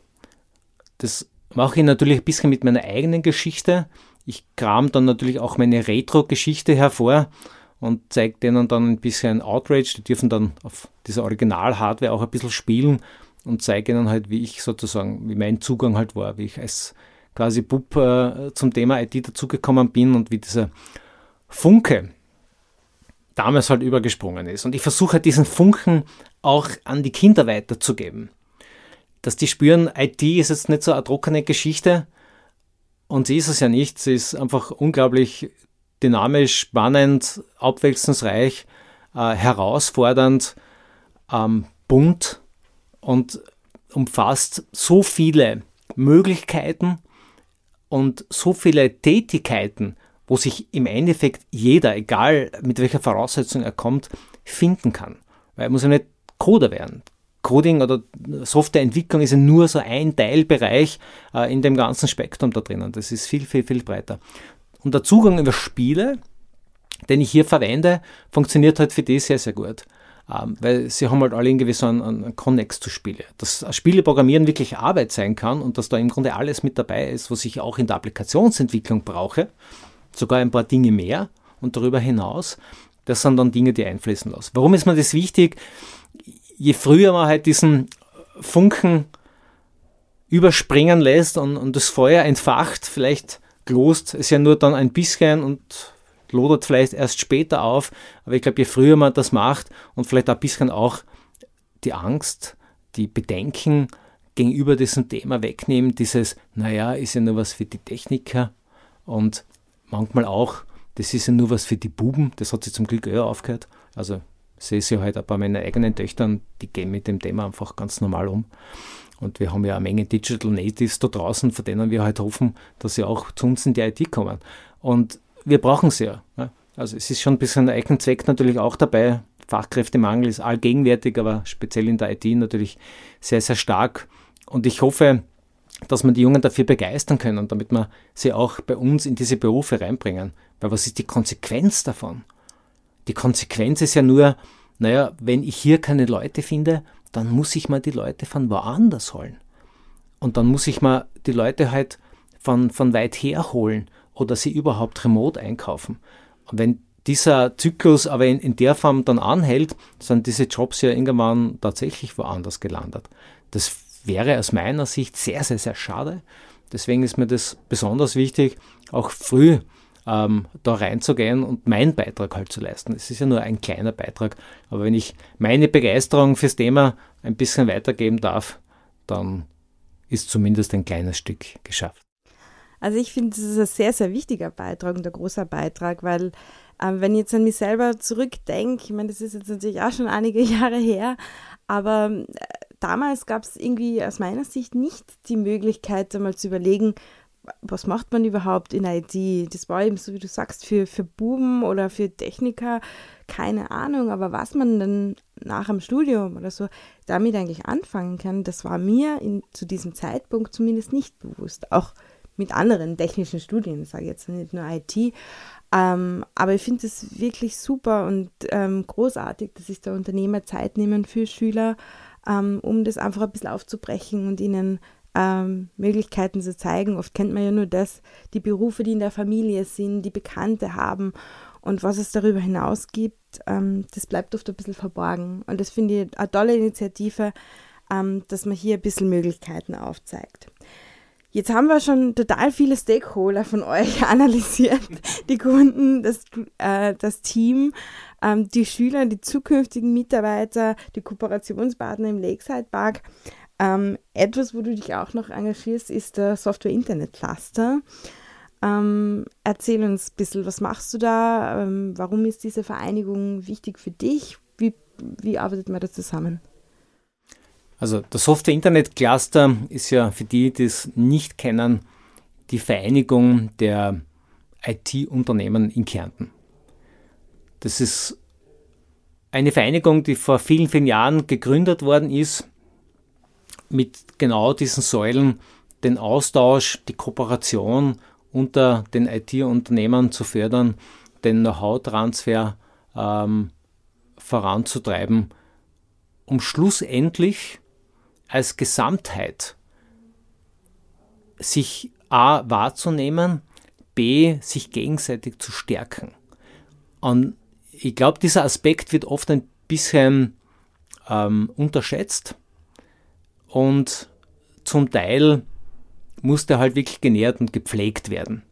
Das mache ich natürlich ein bisschen mit meiner eigenen Geschichte. Ich kram dann natürlich auch meine Retro-Geschichte hervor und zeige denen dann ein bisschen Outrage. Die dürfen dann auf dieser Original-Hardware auch ein bisschen spielen und zeige ihnen halt, wie ich sozusagen, wie mein Zugang halt war, wie ich als quasi Bub äh, zum Thema IT dazugekommen bin und wie dieser Funke damals halt übergesprungen ist. Und ich versuche halt diesen Funken auch an die Kinder weiterzugeben dass die spüren, IT ist jetzt nicht so eine trockene Geschichte. Und sie ist es ja nicht. Sie ist einfach unglaublich dynamisch, spannend, abwechslungsreich, äh, herausfordernd, ähm, bunt und umfasst so viele Möglichkeiten und so viele Tätigkeiten, wo sich im Endeffekt jeder, egal mit welcher Voraussetzung er kommt, finden kann. Weil er muss ja nicht Coder werden. Coding oder Softwareentwicklung ist ja nur so ein Teilbereich äh, in dem ganzen Spektrum da drinnen. Das ist viel, viel, viel breiter. Und der Zugang über Spiele, den ich hier verwende, funktioniert halt für die sehr, sehr gut. Ähm, weil sie haben halt alle irgendwie so einen, einen Connex zu Spiele. Dass Spiele programmieren wirklich Arbeit sein kann und dass da im Grunde alles mit dabei ist, was ich auch in der Applikationsentwicklung brauche. Sogar ein paar Dinge mehr und darüber hinaus. Das sind dann Dinge, die einfließen lassen. Warum ist mir das wichtig? je früher man halt diesen Funken überspringen lässt und, und das Feuer entfacht, vielleicht glost es ja nur dann ein bisschen und lodert vielleicht erst später auf. Aber ich glaube, je früher man das macht und vielleicht ein bisschen auch die Angst, die Bedenken gegenüber diesem Thema wegnehmen, dieses, naja, ist ja nur was für die Techniker und manchmal auch, das ist ja nur was für die Buben, das hat sich zum Glück eher aufgehört. Also sehe ja halt auch bei meinen eigenen Töchtern, die gehen mit dem Thema einfach ganz normal um. Und wir haben ja eine Menge Digital Natives da draußen, von denen wir halt hoffen, dass sie auch zu uns in die IT kommen. Und wir brauchen sie ja. Also es ist schon ein bisschen ein Eigenzweck natürlich auch dabei. Fachkräftemangel ist allgegenwärtig, aber speziell in der IT natürlich sehr, sehr stark. Und ich hoffe, dass wir die Jungen dafür begeistern können, damit wir sie auch bei uns in diese Berufe reinbringen. Weil was ist die Konsequenz davon? Die Konsequenz ist ja nur, naja, wenn ich hier keine Leute finde, dann muss ich mal die Leute von woanders holen. Und dann muss ich mal die Leute halt von, von weit her holen oder sie überhaupt remote einkaufen. Und wenn dieser Zyklus aber in, in der Form dann anhält, sind diese Jobs ja irgendwann tatsächlich woanders gelandet. Das wäre aus meiner Sicht sehr, sehr, sehr schade. Deswegen ist mir das besonders wichtig, auch früh ähm, da reinzugehen und meinen Beitrag halt zu leisten. Es ist ja nur ein kleiner Beitrag, aber wenn ich meine Begeisterung fürs Thema ein bisschen weitergeben darf, dann ist zumindest ein kleines Stück geschafft. Also ich finde, das ist ein sehr, sehr wichtiger Beitrag und ein großer Beitrag, weil äh, wenn ich jetzt an mich selber zurückdenke, ich meine, das ist jetzt natürlich auch schon einige Jahre her, aber äh, damals gab es irgendwie aus meiner Sicht nicht die Möglichkeit, einmal zu überlegen, was macht man überhaupt in IT? Das war eben so, wie du sagst, für, für Buben oder für Techniker, keine Ahnung, aber was man dann nach dem Studium oder so damit eigentlich anfangen kann, das war mir in, zu diesem Zeitpunkt zumindest nicht bewusst. Auch mit anderen technischen Studien, sage ich jetzt nicht nur IT. Ähm, aber ich finde es wirklich super und ähm, großartig, dass sich der Unternehmer Zeit nehmen für Schüler, ähm, um das einfach ein bisschen aufzubrechen und ihnen ähm, Möglichkeiten zu zeigen. Oft kennt man ja nur das, die Berufe, die in der Familie sind, die Bekannte haben und was es darüber hinaus gibt, ähm, das bleibt oft ein bisschen verborgen. Und das finde ich eine tolle Initiative, ähm, dass man hier ein bisschen Möglichkeiten aufzeigt. Jetzt haben wir schon total viele Stakeholder von euch analysiert. Die Kunden, das, äh, das Team, ähm, die Schüler, die zukünftigen Mitarbeiter, die Kooperationspartner im Lakeside Park. Ähm, etwas, wo du dich auch noch engagierst, ist der Software Internet Cluster. Ähm, erzähl uns ein bisschen, was machst du da? Ähm, warum ist diese Vereinigung wichtig für dich? Wie, wie arbeitet man da zusammen? Also der Software Internet Cluster ist ja für die, die es nicht kennen, die Vereinigung der IT-Unternehmen in Kärnten. Das ist eine Vereinigung, die vor vielen, vielen Jahren gegründet worden ist mit genau diesen Säulen den Austausch, die Kooperation unter den IT-Unternehmen zu fördern, den Know-how-Transfer ähm, voranzutreiben, um schlussendlich als Gesamtheit sich A wahrzunehmen, B sich gegenseitig zu stärken. Und ich glaube, dieser Aspekt wird oft ein bisschen ähm, unterschätzt und zum Teil muss der halt wirklich genährt und gepflegt werden.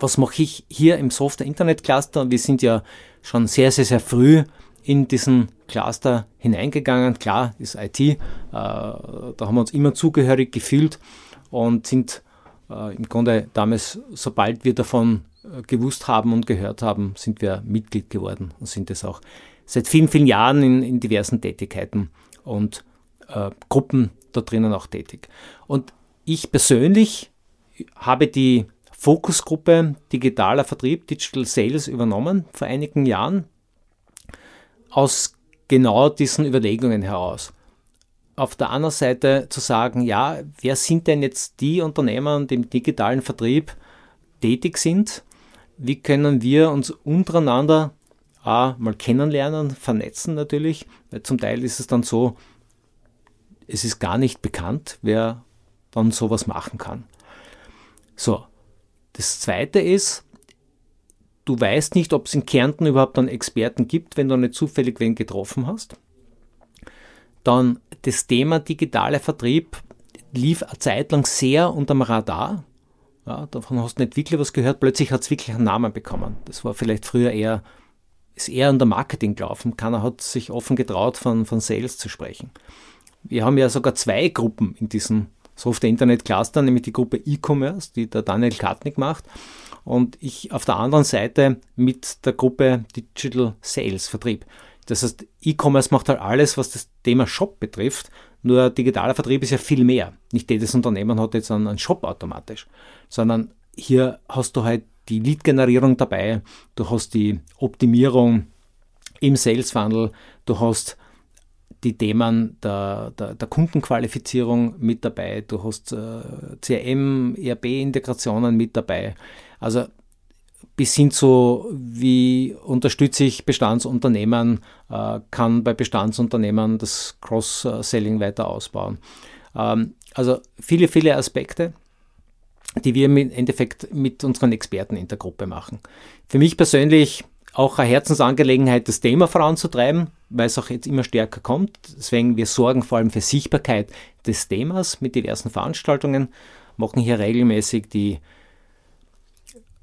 Was mache ich hier im Software Internet Cluster? Wir sind ja schon sehr, sehr, sehr früh in diesen Cluster hineingegangen. Klar, ist IT, äh, da haben wir uns immer zugehörig gefühlt und sind äh, im Grunde damals, sobald wir davon äh, gewusst haben und gehört haben, sind wir Mitglied geworden und sind es auch seit vielen, vielen Jahren in, in diversen Tätigkeiten und äh, Gruppen da drinnen auch tätig. Und ich persönlich habe die Fokusgruppe Digitaler Vertrieb, Digital Sales übernommen vor einigen Jahren aus genau diesen Überlegungen heraus. Auf der anderen Seite zu sagen, ja, wer sind denn jetzt die Unternehmer, die im digitalen Vertrieb tätig sind? Wie können wir uns untereinander A, mal kennenlernen, vernetzen natürlich, weil zum Teil ist es dann so, es ist gar nicht bekannt, wer dann sowas machen kann. So, das zweite ist, du weißt nicht, ob es in Kärnten überhaupt einen Experten gibt, wenn du nicht zufällig wen getroffen hast. Dann das Thema digitaler Vertrieb lief eine Zeit lang sehr unterm Radar. Ja, davon hast du nicht wirklich was gehört. Plötzlich hat es wirklich einen Namen bekommen. Das war vielleicht früher eher, ist eher an der Marketing gelaufen. Keiner hat sich offen getraut, von, von Sales zu sprechen. Wir haben ja sogar zwei Gruppen in diesem Software Internet Cluster, nämlich die Gruppe E-Commerce, die der Daniel Kartnick macht, und ich auf der anderen Seite mit der Gruppe Digital Sales Vertrieb. Das heißt, E-Commerce macht halt alles, was das Thema Shop betrifft. Nur digitaler Vertrieb ist ja viel mehr. Nicht jedes Unternehmen hat jetzt einen Shop automatisch, sondern hier hast du halt die Lead-Generierung dabei, du hast die Optimierung im Sales-Funnel, du hast die Themen der, der, der, Kundenqualifizierung mit dabei, du hast äh, CRM, ERP-Integrationen mit dabei. Also bis hin zu, wie unterstütze ich Bestandsunternehmen, äh, kann bei Bestandsunternehmen das Cross-Selling weiter ausbauen. Ähm, also viele, viele Aspekte, die wir im Endeffekt mit unseren Experten in der Gruppe machen. Für mich persönlich auch eine Herzensangelegenheit, das Thema voranzutreiben, weil es auch jetzt immer stärker kommt. Deswegen, wir sorgen vor allem für Sichtbarkeit des Themas mit diversen Veranstaltungen, machen hier regelmäßig die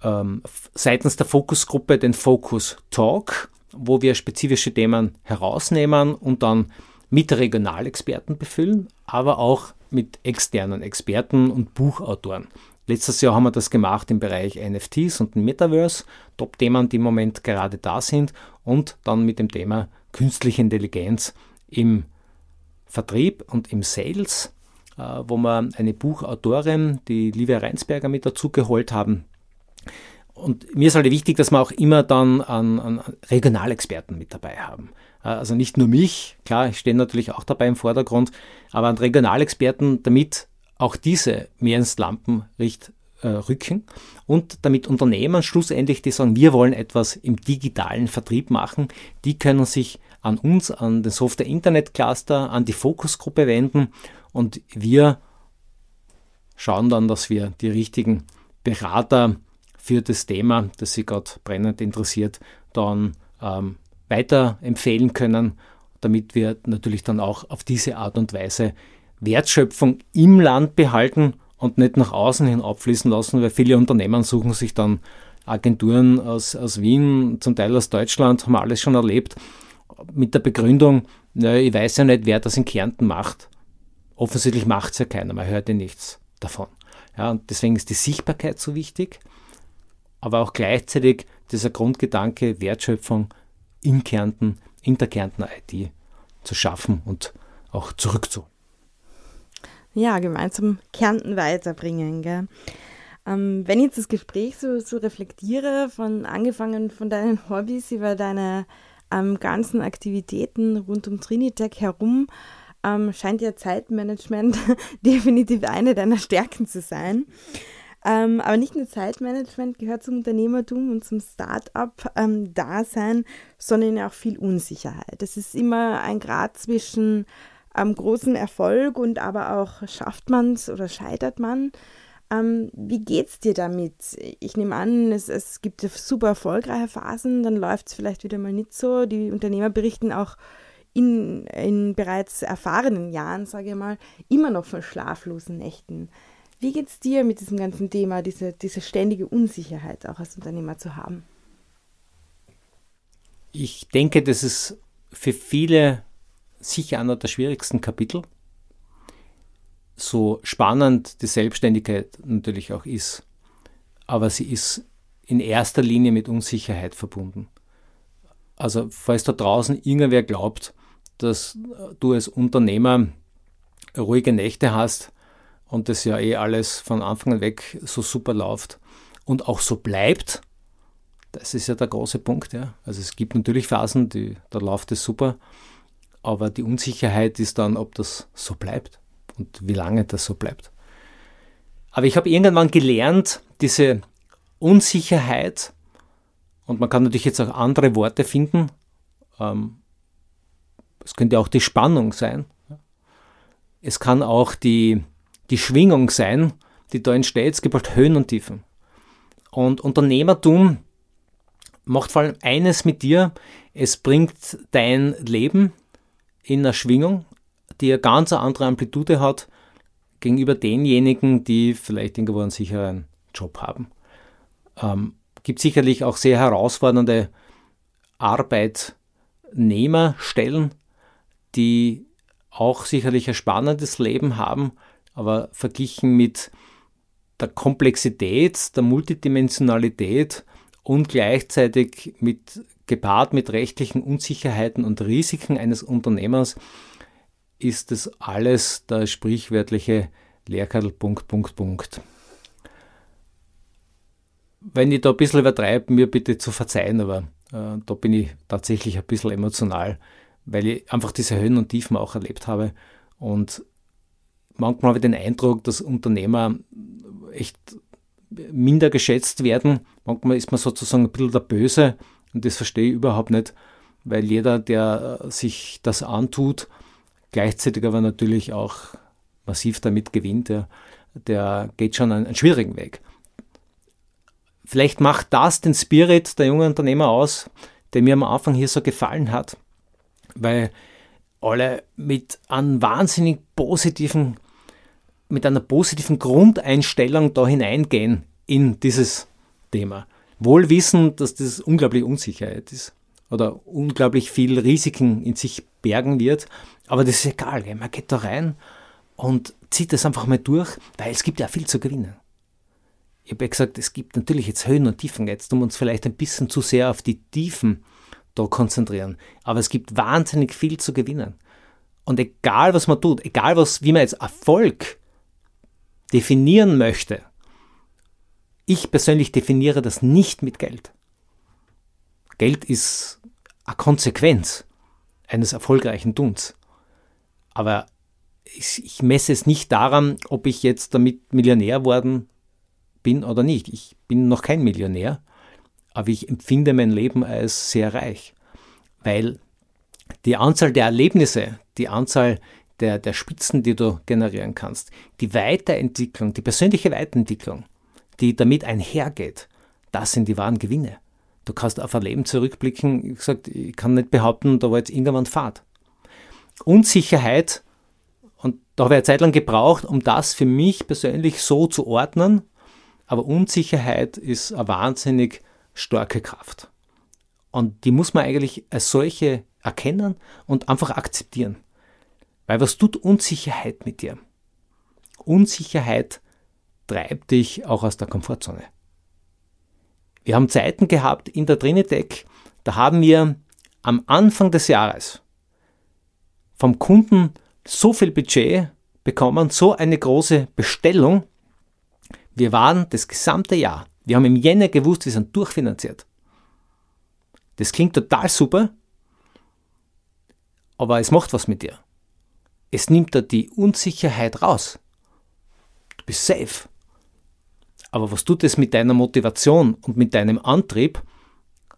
ähm, seitens der Fokusgruppe den Focus Talk, wo wir spezifische Themen herausnehmen und dann mit Regionalexperten befüllen, aber auch mit externen Experten und Buchautoren. Letztes Jahr haben wir das gemacht im Bereich NFTs und Metaverse, Top-Themen, die im Moment gerade da sind, und dann mit dem Thema künstliche Intelligenz im Vertrieb und im Sales, äh, wo wir eine Buchautorin, die Livia Reinsberger, mit dazu geholt haben. Und mir ist halt wichtig, dass wir auch immer dann an, an Regionalexperten mit dabei haben. Äh, also nicht nur mich, klar, ich stehe natürlich auch dabei im Vordergrund, aber an Regionalexperten, damit auch diese mehr ins Lampenlicht äh, rücken und damit Unternehmen schlussendlich, die sagen, wir wollen etwas im digitalen Vertrieb machen, die können sich an uns, an den Software Internet Cluster, an die Fokusgruppe wenden und wir schauen dann, dass wir die richtigen Berater für das Thema, das Sie gerade brennend interessiert, dann ähm, weiterempfehlen können, damit wir natürlich dann auch auf diese Art und Weise Wertschöpfung im Land behalten und nicht nach außen hin abfließen lassen, weil viele Unternehmen suchen sich dann Agenturen aus, aus Wien, zum Teil aus Deutschland, haben wir alles schon erlebt, mit der Begründung, na, ich weiß ja nicht, wer das in Kärnten macht. Offensichtlich macht es ja keiner, man hört ja nichts davon. Ja, und deswegen ist die Sichtbarkeit so wichtig, aber auch gleichzeitig dieser Grundgedanke Wertschöpfung in Kärnten, in der Kärntner IT zu schaffen und auch zurückzuholen ja, gemeinsam Kärnten weiterbringen. Gell? Ähm, wenn ich jetzt das Gespräch so, so reflektiere, von angefangen von deinen Hobbys über deine ähm, ganzen Aktivitäten rund um Trinitec herum, ähm, scheint ja Zeitmanagement definitiv eine deiner Stärken zu sein. Ähm, aber nicht nur Zeitmanagement gehört zum Unternehmertum und zum Start-up-Dasein, ähm, sondern auch viel Unsicherheit. Das ist immer ein Grad zwischen ähm, großen Erfolg und aber auch schafft man es oder scheitert man. Ähm, wie geht's dir damit? Ich nehme an, es, es gibt super erfolgreiche Phasen, dann läuft es vielleicht wieder mal nicht so. Die Unternehmer berichten auch in, in bereits erfahrenen Jahren, sage ich mal, immer noch von schlaflosen Nächten. Wie geht es dir mit diesem ganzen Thema, diese, diese ständige Unsicherheit auch als Unternehmer zu haben? Ich denke, dass es für viele sicher einer der schwierigsten Kapitel. So spannend die Selbstständigkeit natürlich auch ist, aber sie ist in erster Linie mit Unsicherheit verbunden. Also falls da draußen irgendwer glaubt, dass du als Unternehmer ruhige Nächte hast und das ja eh alles von Anfang an weg so super läuft und auch so bleibt, das ist ja der große Punkt. Ja. Also es gibt natürlich Phasen, die, da läuft es super aber die Unsicherheit ist dann, ob das so bleibt und wie lange das so bleibt. Aber ich habe irgendwann gelernt, diese Unsicherheit, und man kann natürlich jetzt auch andere Worte finden, ähm, es könnte auch die Spannung sein, es kann auch die, die Schwingung sein, die da entsteht, es gibt halt Höhen und Tiefen. Und Unternehmertum macht vor allem eines mit dir, es bringt dein Leben in einer Schwingung, die eine ganz andere Amplitude hat gegenüber denjenigen, die vielleicht irgendwo einen sicheren Job haben. Ähm, gibt sicherlich auch sehr herausfordernde Arbeitnehmerstellen, die auch sicherlich ein spannendes Leben haben, aber verglichen mit der Komplexität, der Multidimensionalität und gleichzeitig mit gepaart mit rechtlichen Unsicherheiten und Risiken eines Unternehmers ist das alles der sprichwörtliche Lehrkadel Punkt, Punkt, Punkt. Wenn ich da ein bisschen übertreibe, mir bitte zu verzeihen, aber äh, da bin ich tatsächlich ein bisschen emotional, weil ich einfach diese Höhen und Tiefen auch erlebt habe. Und manchmal habe ich den Eindruck, dass Unternehmer echt minder geschätzt werden. Manchmal ist man sozusagen ein bisschen der Böse und das verstehe ich überhaupt nicht, weil jeder, der sich das antut, gleichzeitig aber natürlich auch massiv damit gewinnt, der, der geht schon einen, einen schwierigen Weg. Vielleicht macht das den Spirit der jungen Unternehmer aus, der mir am Anfang hier so gefallen hat, weil alle mit einem wahnsinnig positiven, mit einer positiven Grundeinstellung da hineingehen in dieses Thema. Wohl wissen, dass das unglaublich Unsicherheit ist oder unglaublich viel Risiken in sich bergen wird, aber das ist egal, gell? man geht da rein und zieht das einfach mal durch, weil es gibt ja viel zu gewinnen. Ich habe ja gesagt, es gibt natürlich jetzt Höhen und Tiefen, jetzt um uns vielleicht ein bisschen zu sehr auf die Tiefen da konzentrieren, aber es gibt wahnsinnig viel zu gewinnen. Und egal was man tut, egal was, wie man jetzt Erfolg definieren möchte, ich persönlich definiere das nicht mit Geld. Geld ist eine Konsequenz eines erfolgreichen Tuns. Aber ich, ich messe es nicht daran, ob ich jetzt damit Millionär worden bin oder nicht. Ich bin noch kein Millionär, aber ich empfinde mein Leben als sehr reich, weil die Anzahl der Erlebnisse, die Anzahl der, der Spitzen, die du generieren kannst, die Weiterentwicklung, die persönliche Weiterentwicklung, die damit einhergeht, das sind die wahren Gewinne. Du kannst auf ein Leben zurückblicken, ich, gesagt, ich kann nicht behaupten, da war jetzt irgendwann Fahrt. Unsicherheit, und da habe ich eine Zeit lang gebraucht, um das für mich persönlich so zu ordnen, aber Unsicherheit ist eine wahnsinnig starke Kraft. Und die muss man eigentlich als solche erkennen und einfach akzeptieren. Weil was tut Unsicherheit mit dir? Unsicherheit treibt dich auch aus der Komfortzone. Wir haben Zeiten gehabt in der Trinitec, da haben wir am Anfang des Jahres vom Kunden so viel Budget bekommen, so eine große Bestellung. Wir waren das gesamte Jahr, wir haben im Jänner gewusst, wir sind durchfinanziert. Das klingt total super, aber es macht was mit dir. Es nimmt da die Unsicherheit raus. Du bist safe. Aber was tut es mit deiner Motivation und mit deinem Antrieb,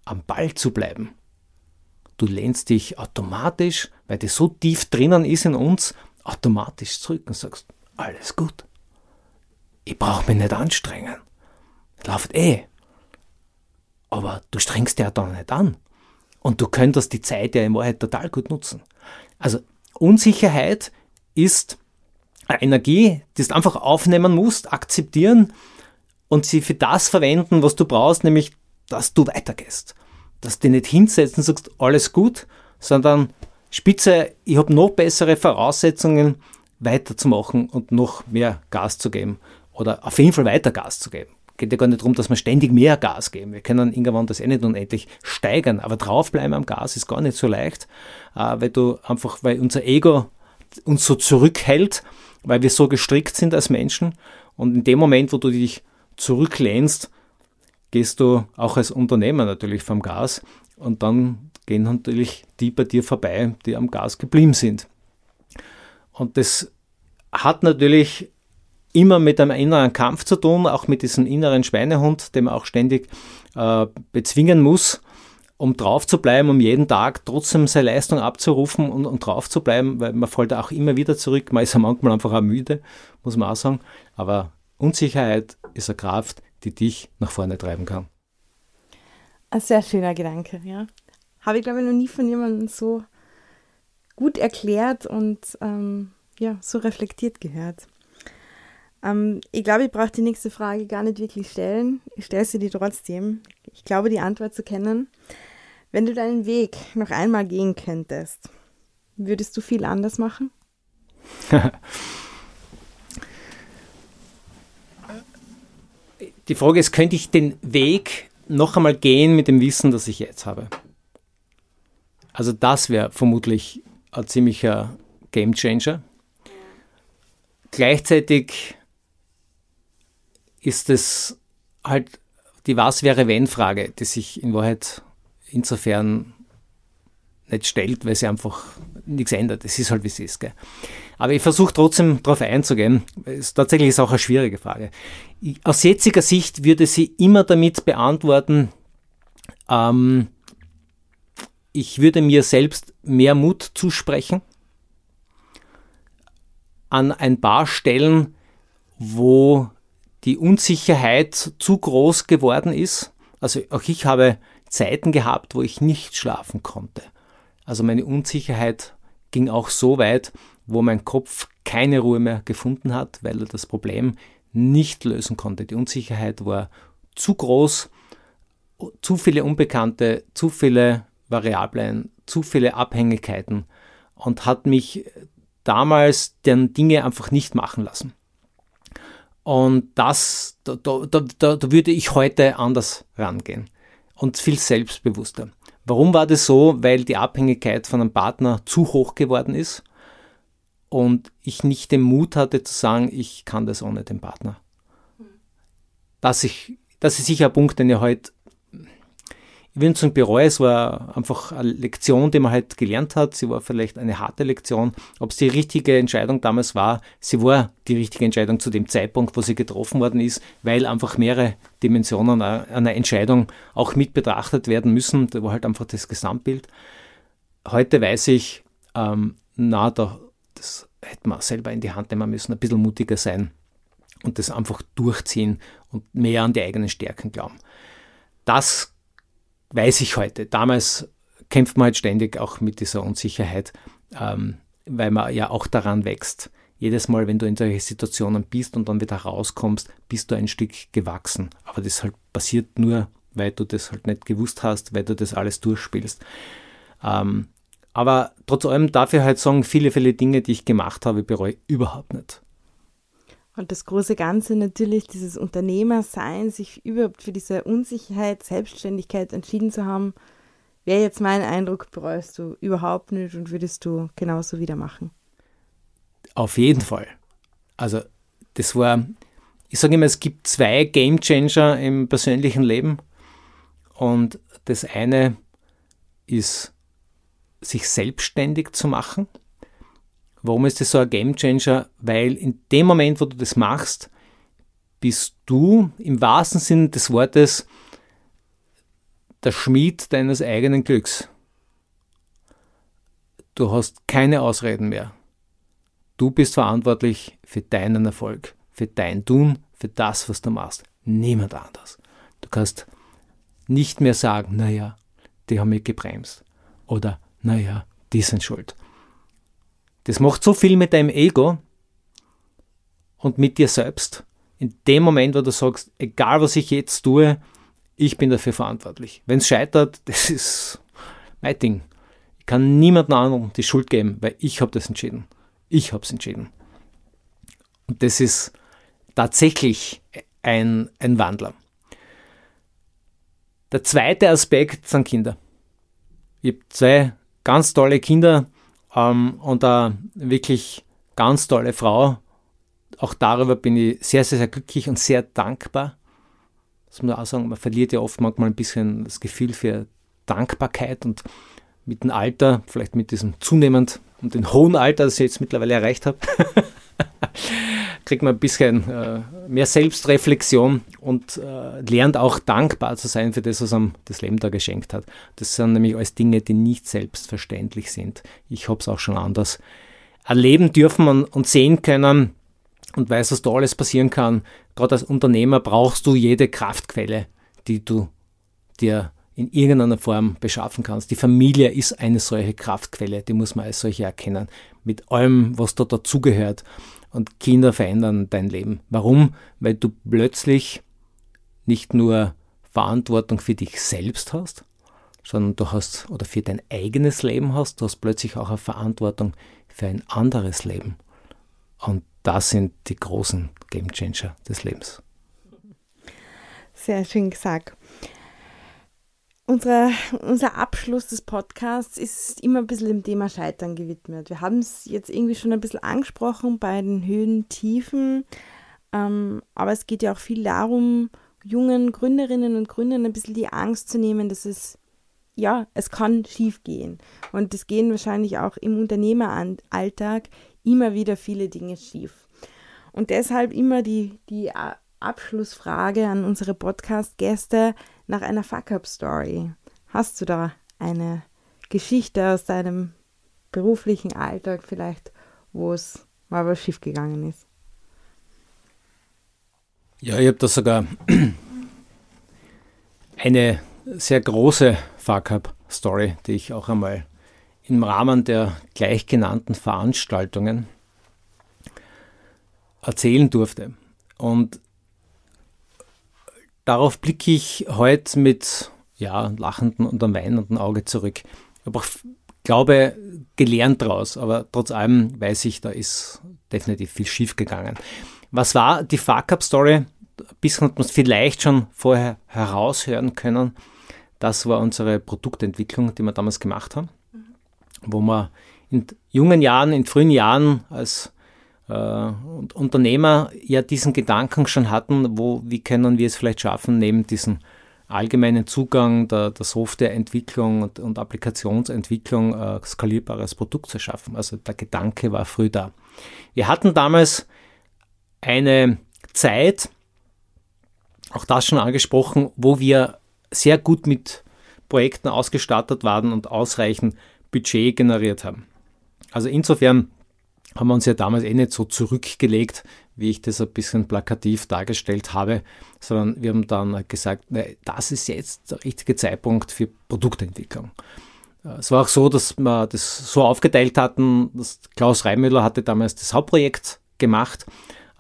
am Ball zu bleiben? Du lehnst dich automatisch, weil das so tief drinnen ist in uns, automatisch zurück und sagst, alles gut. Ich brauche mich nicht anstrengen. Läuft eh. Aber du strengst ja dann nicht an. Und du könntest die Zeit ja in Wahrheit total gut nutzen. Also Unsicherheit ist eine Energie, die du einfach aufnehmen musst, akzeptieren und sie für das verwenden, was du brauchst, nämlich, dass du weitergehst dass du nicht hinsetzt und sagst, alles gut, sondern Spitze, ich habe noch bessere Voraussetzungen, weiterzumachen und noch mehr Gas zu geben. Oder auf jeden Fall weiter Gas zu geben. Geht ja gar nicht darum, dass wir ständig mehr Gas geben. Wir können irgendwann das eh nicht unendlich steigern, aber draufbleiben am Gas ist gar nicht so leicht, äh, weil du einfach, weil unser Ego uns so zurückhält, weil wir so gestrickt sind als Menschen. Und in dem Moment, wo du dich zurücklehnst, gehst du auch als Unternehmer natürlich vom Gas und dann gehen natürlich die bei dir vorbei, die am Gas geblieben sind. Und das hat natürlich immer mit einem inneren Kampf zu tun, auch mit diesem inneren Schweinehund, den man auch ständig äh, bezwingen muss, um drauf zu bleiben, um jeden Tag trotzdem seine Leistung abzurufen und, und drauf zu bleiben, weil man fällt auch immer wieder zurück. Man ist ja manchmal einfach auch müde, muss man auch sagen. Aber Unsicherheit ist eine Kraft, die dich nach vorne treiben kann. Ein sehr schöner Gedanke, ja. Habe ich, glaube ich, noch nie von jemandem so gut erklärt und ähm, ja, so reflektiert gehört. Ähm, ich glaube, ich brauche die nächste Frage gar nicht wirklich stellen. Ich stelle sie dir trotzdem. Ich glaube, die Antwort zu kennen. Wenn du deinen Weg noch einmal gehen könntest, würdest du viel anders machen? die Frage ist, könnte ich den Weg noch einmal gehen mit dem Wissen, das ich jetzt habe? Also das wäre vermutlich ein ziemlicher Gamechanger. Gleichzeitig ist es halt die Was wäre wenn Frage, die sich in Wahrheit insofern nicht stellt, weil sie einfach nichts ändert. Es ist halt wie es ist. Gell? Aber ich versuche trotzdem darauf einzugehen. Es, tatsächlich ist auch eine schwierige Frage. Aus jetziger Sicht würde sie immer damit beantworten, ähm, ich würde mir selbst mehr Mut zusprechen an ein paar Stellen, wo die Unsicherheit zu groß geworden ist. Also auch ich habe Zeiten gehabt, wo ich nicht schlafen konnte. Also meine Unsicherheit ging auch so weit, wo mein Kopf keine Ruhe mehr gefunden hat, weil er das Problem nicht lösen konnte. Die Unsicherheit war zu groß, zu viele Unbekannte, zu viele Variablen, zu viele Abhängigkeiten und hat mich damals den Dinge einfach nicht machen lassen. Und das, da, da, da, da würde ich heute anders rangehen und viel selbstbewusster. Warum war das so? Weil die Abhängigkeit von einem Partner zu hoch geworden ist und ich nicht den Mut hatte zu sagen, ich kann das ohne den Partner. Das, ich, das ist sicher ein Punkt, den ich heute ich will nicht sagen bereue, es war einfach eine Lektion, die man halt gelernt hat. Sie war vielleicht eine harte Lektion. Ob es die richtige Entscheidung damals war, sie war die richtige Entscheidung zu dem Zeitpunkt, wo sie getroffen worden ist, weil einfach mehrere Dimensionen einer Entscheidung auch mit betrachtet werden müssen. Da war halt einfach das Gesamtbild. Heute weiß ich, ähm, na, da, das hätte man selber in die Hand nehmen müssen, ein bisschen mutiger sein und das einfach durchziehen und mehr an die eigenen Stärken glauben. Das weiß ich heute. Damals kämpft man halt ständig auch mit dieser Unsicherheit, ähm, weil man ja auch daran wächst. Jedes Mal, wenn du in solche Situationen bist und dann wieder rauskommst, bist du ein Stück gewachsen. Aber das halt passiert nur, weil du das halt nicht gewusst hast, weil du das alles durchspielst. Ähm, aber trotz allem darf ich halt sagen, viele, viele Dinge, die ich gemacht habe, bereue ich überhaupt nicht. Und das große Ganze natürlich, dieses Unternehmersein, sich überhaupt für diese Unsicherheit, Selbstständigkeit entschieden zu haben, wäre jetzt mein Eindruck, bereust du überhaupt nicht und würdest du genauso wieder machen. Auf jeden Fall. Also das war, ich sage immer, es gibt zwei Game Changer im persönlichen Leben. Und das eine ist, sich selbstständig zu machen Warum ist das so ein Game Changer? Weil in dem Moment, wo du das machst, bist du im wahrsten Sinne des Wortes der Schmied deines eigenen Glücks. Du hast keine Ausreden mehr. Du bist verantwortlich für deinen Erfolg, für dein Tun, für das, was du machst. Niemand anders. Du kannst nicht mehr sagen, naja, die haben mich gebremst. Oder, naja, die sind schuld. Das macht so viel mit deinem Ego und mit dir selbst. In dem Moment, wo du sagst, egal was ich jetzt tue, ich bin dafür verantwortlich. Wenn es scheitert, das ist mein Ding. Ich kann niemandem anderen die Schuld geben, weil ich habe das entschieden. Ich habe es entschieden. Und das ist tatsächlich ein, ein Wandler. Der zweite Aspekt sind Kinder. Ich habe zwei ganz tolle Kinder, ähm, und eine wirklich ganz tolle Frau. Auch darüber bin ich sehr, sehr, sehr glücklich und sehr dankbar. Das muss man auch sagen, man verliert ja oft manchmal ein bisschen das Gefühl für Dankbarkeit und mit dem Alter, vielleicht mit diesem zunehmend und dem hohen Alter, das ich jetzt mittlerweile erreicht habe, kriegt man ein bisschen äh, mehr Selbstreflexion und äh, lernt auch dankbar zu sein für das, was einem das Leben da geschenkt hat. Das sind nämlich alles Dinge, die nicht selbstverständlich sind. Ich habe es auch schon anders erleben dürfen und, und sehen können und weiß, was da alles passieren kann. Gerade als Unternehmer brauchst du jede Kraftquelle, die du dir in irgendeiner Form beschaffen kannst. Die Familie ist eine solche Kraftquelle, die muss man als solche erkennen, mit allem, was da dazugehört. Und Kinder verändern dein Leben. Warum? Weil du plötzlich nicht nur Verantwortung für dich selbst hast, sondern du hast oder für dein eigenes Leben hast, du hast plötzlich auch eine Verantwortung für ein anderes Leben. Und das sind die großen Game Changer des Lebens. Sehr schön gesagt. Unsere, unser Abschluss des Podcasts ist immer ein bisschen dem Thema Scheitern gewidmet. Wir haben es jetzt irgendwie schon ein bisschen angesprochen bei den Höhen, Tiefen, ähm, aber es geht ja auch viel darum, jungen Gründerinnen und Gründern ein bisschen die Angst zu nehmen, dass es, ja, es kann schief gehen. Und es gehen wahrscheinlich auch im Unternehmeralltag immer wieder viele Dinge schief. Und deshalb immer die, die Abschlussfrage an unsere Podcast-Gäste nach einer Fuck-Up-Story. Hast du da eine Geschichte aus deinem beruflichen Alltag vielleicht, wo es mal was schief gegangen ist? Ja, ich habe da sogar eine sehr große Fuck-Up-Story, die ich auch einmal im Rahmen der gleichgenannten Veranstaltungen erzählen durfte. Und darauf blicke ich heute mit ja, lachendem und einem weinenden Auge zurück. Ich habe auch, glaube, gelernt daraus, aber trotz allem weiß ich, da ist definitiv viel schief gegangen. Was war die Fuck-Up-Story? Ein bisschen hat man es vielleicht schon vorher heraushören können. Das war unsere Produktentwicklung, die wir damals gemacht haben, wo wir in jungen Jahren, in frühen Jahren als äh, Unternehmer ja diesen Gedanken schon hatten, wo, wie können wir es vielleicht schaffen, neben diesem allgemeinen Zugang der, der Softwareentwicklung und, und Applikationsentwicklung äh, skalierbares Produkt zu schaffen. Also der Gedanke war früh da. Wir hatten damals eine Zeit, auch das schon angesprochen, wo wir sehr gut mit Projekten ausgestattet waren und ausreichend Budget generiert haben. Also insofern haben wir uns ja damals eh nicht so zurückgelegt, wie ich das ein bisschen plakativ dargestellt habe, sondern wir haben dann gesagt, das ist jetzt der richtige Zeitpunkt für Produktentwicklung. Es war auch so, dass wir das so aufgeteilt hatten, dass Klaus Reimüller hatte damals das Hauptprojekt gemacht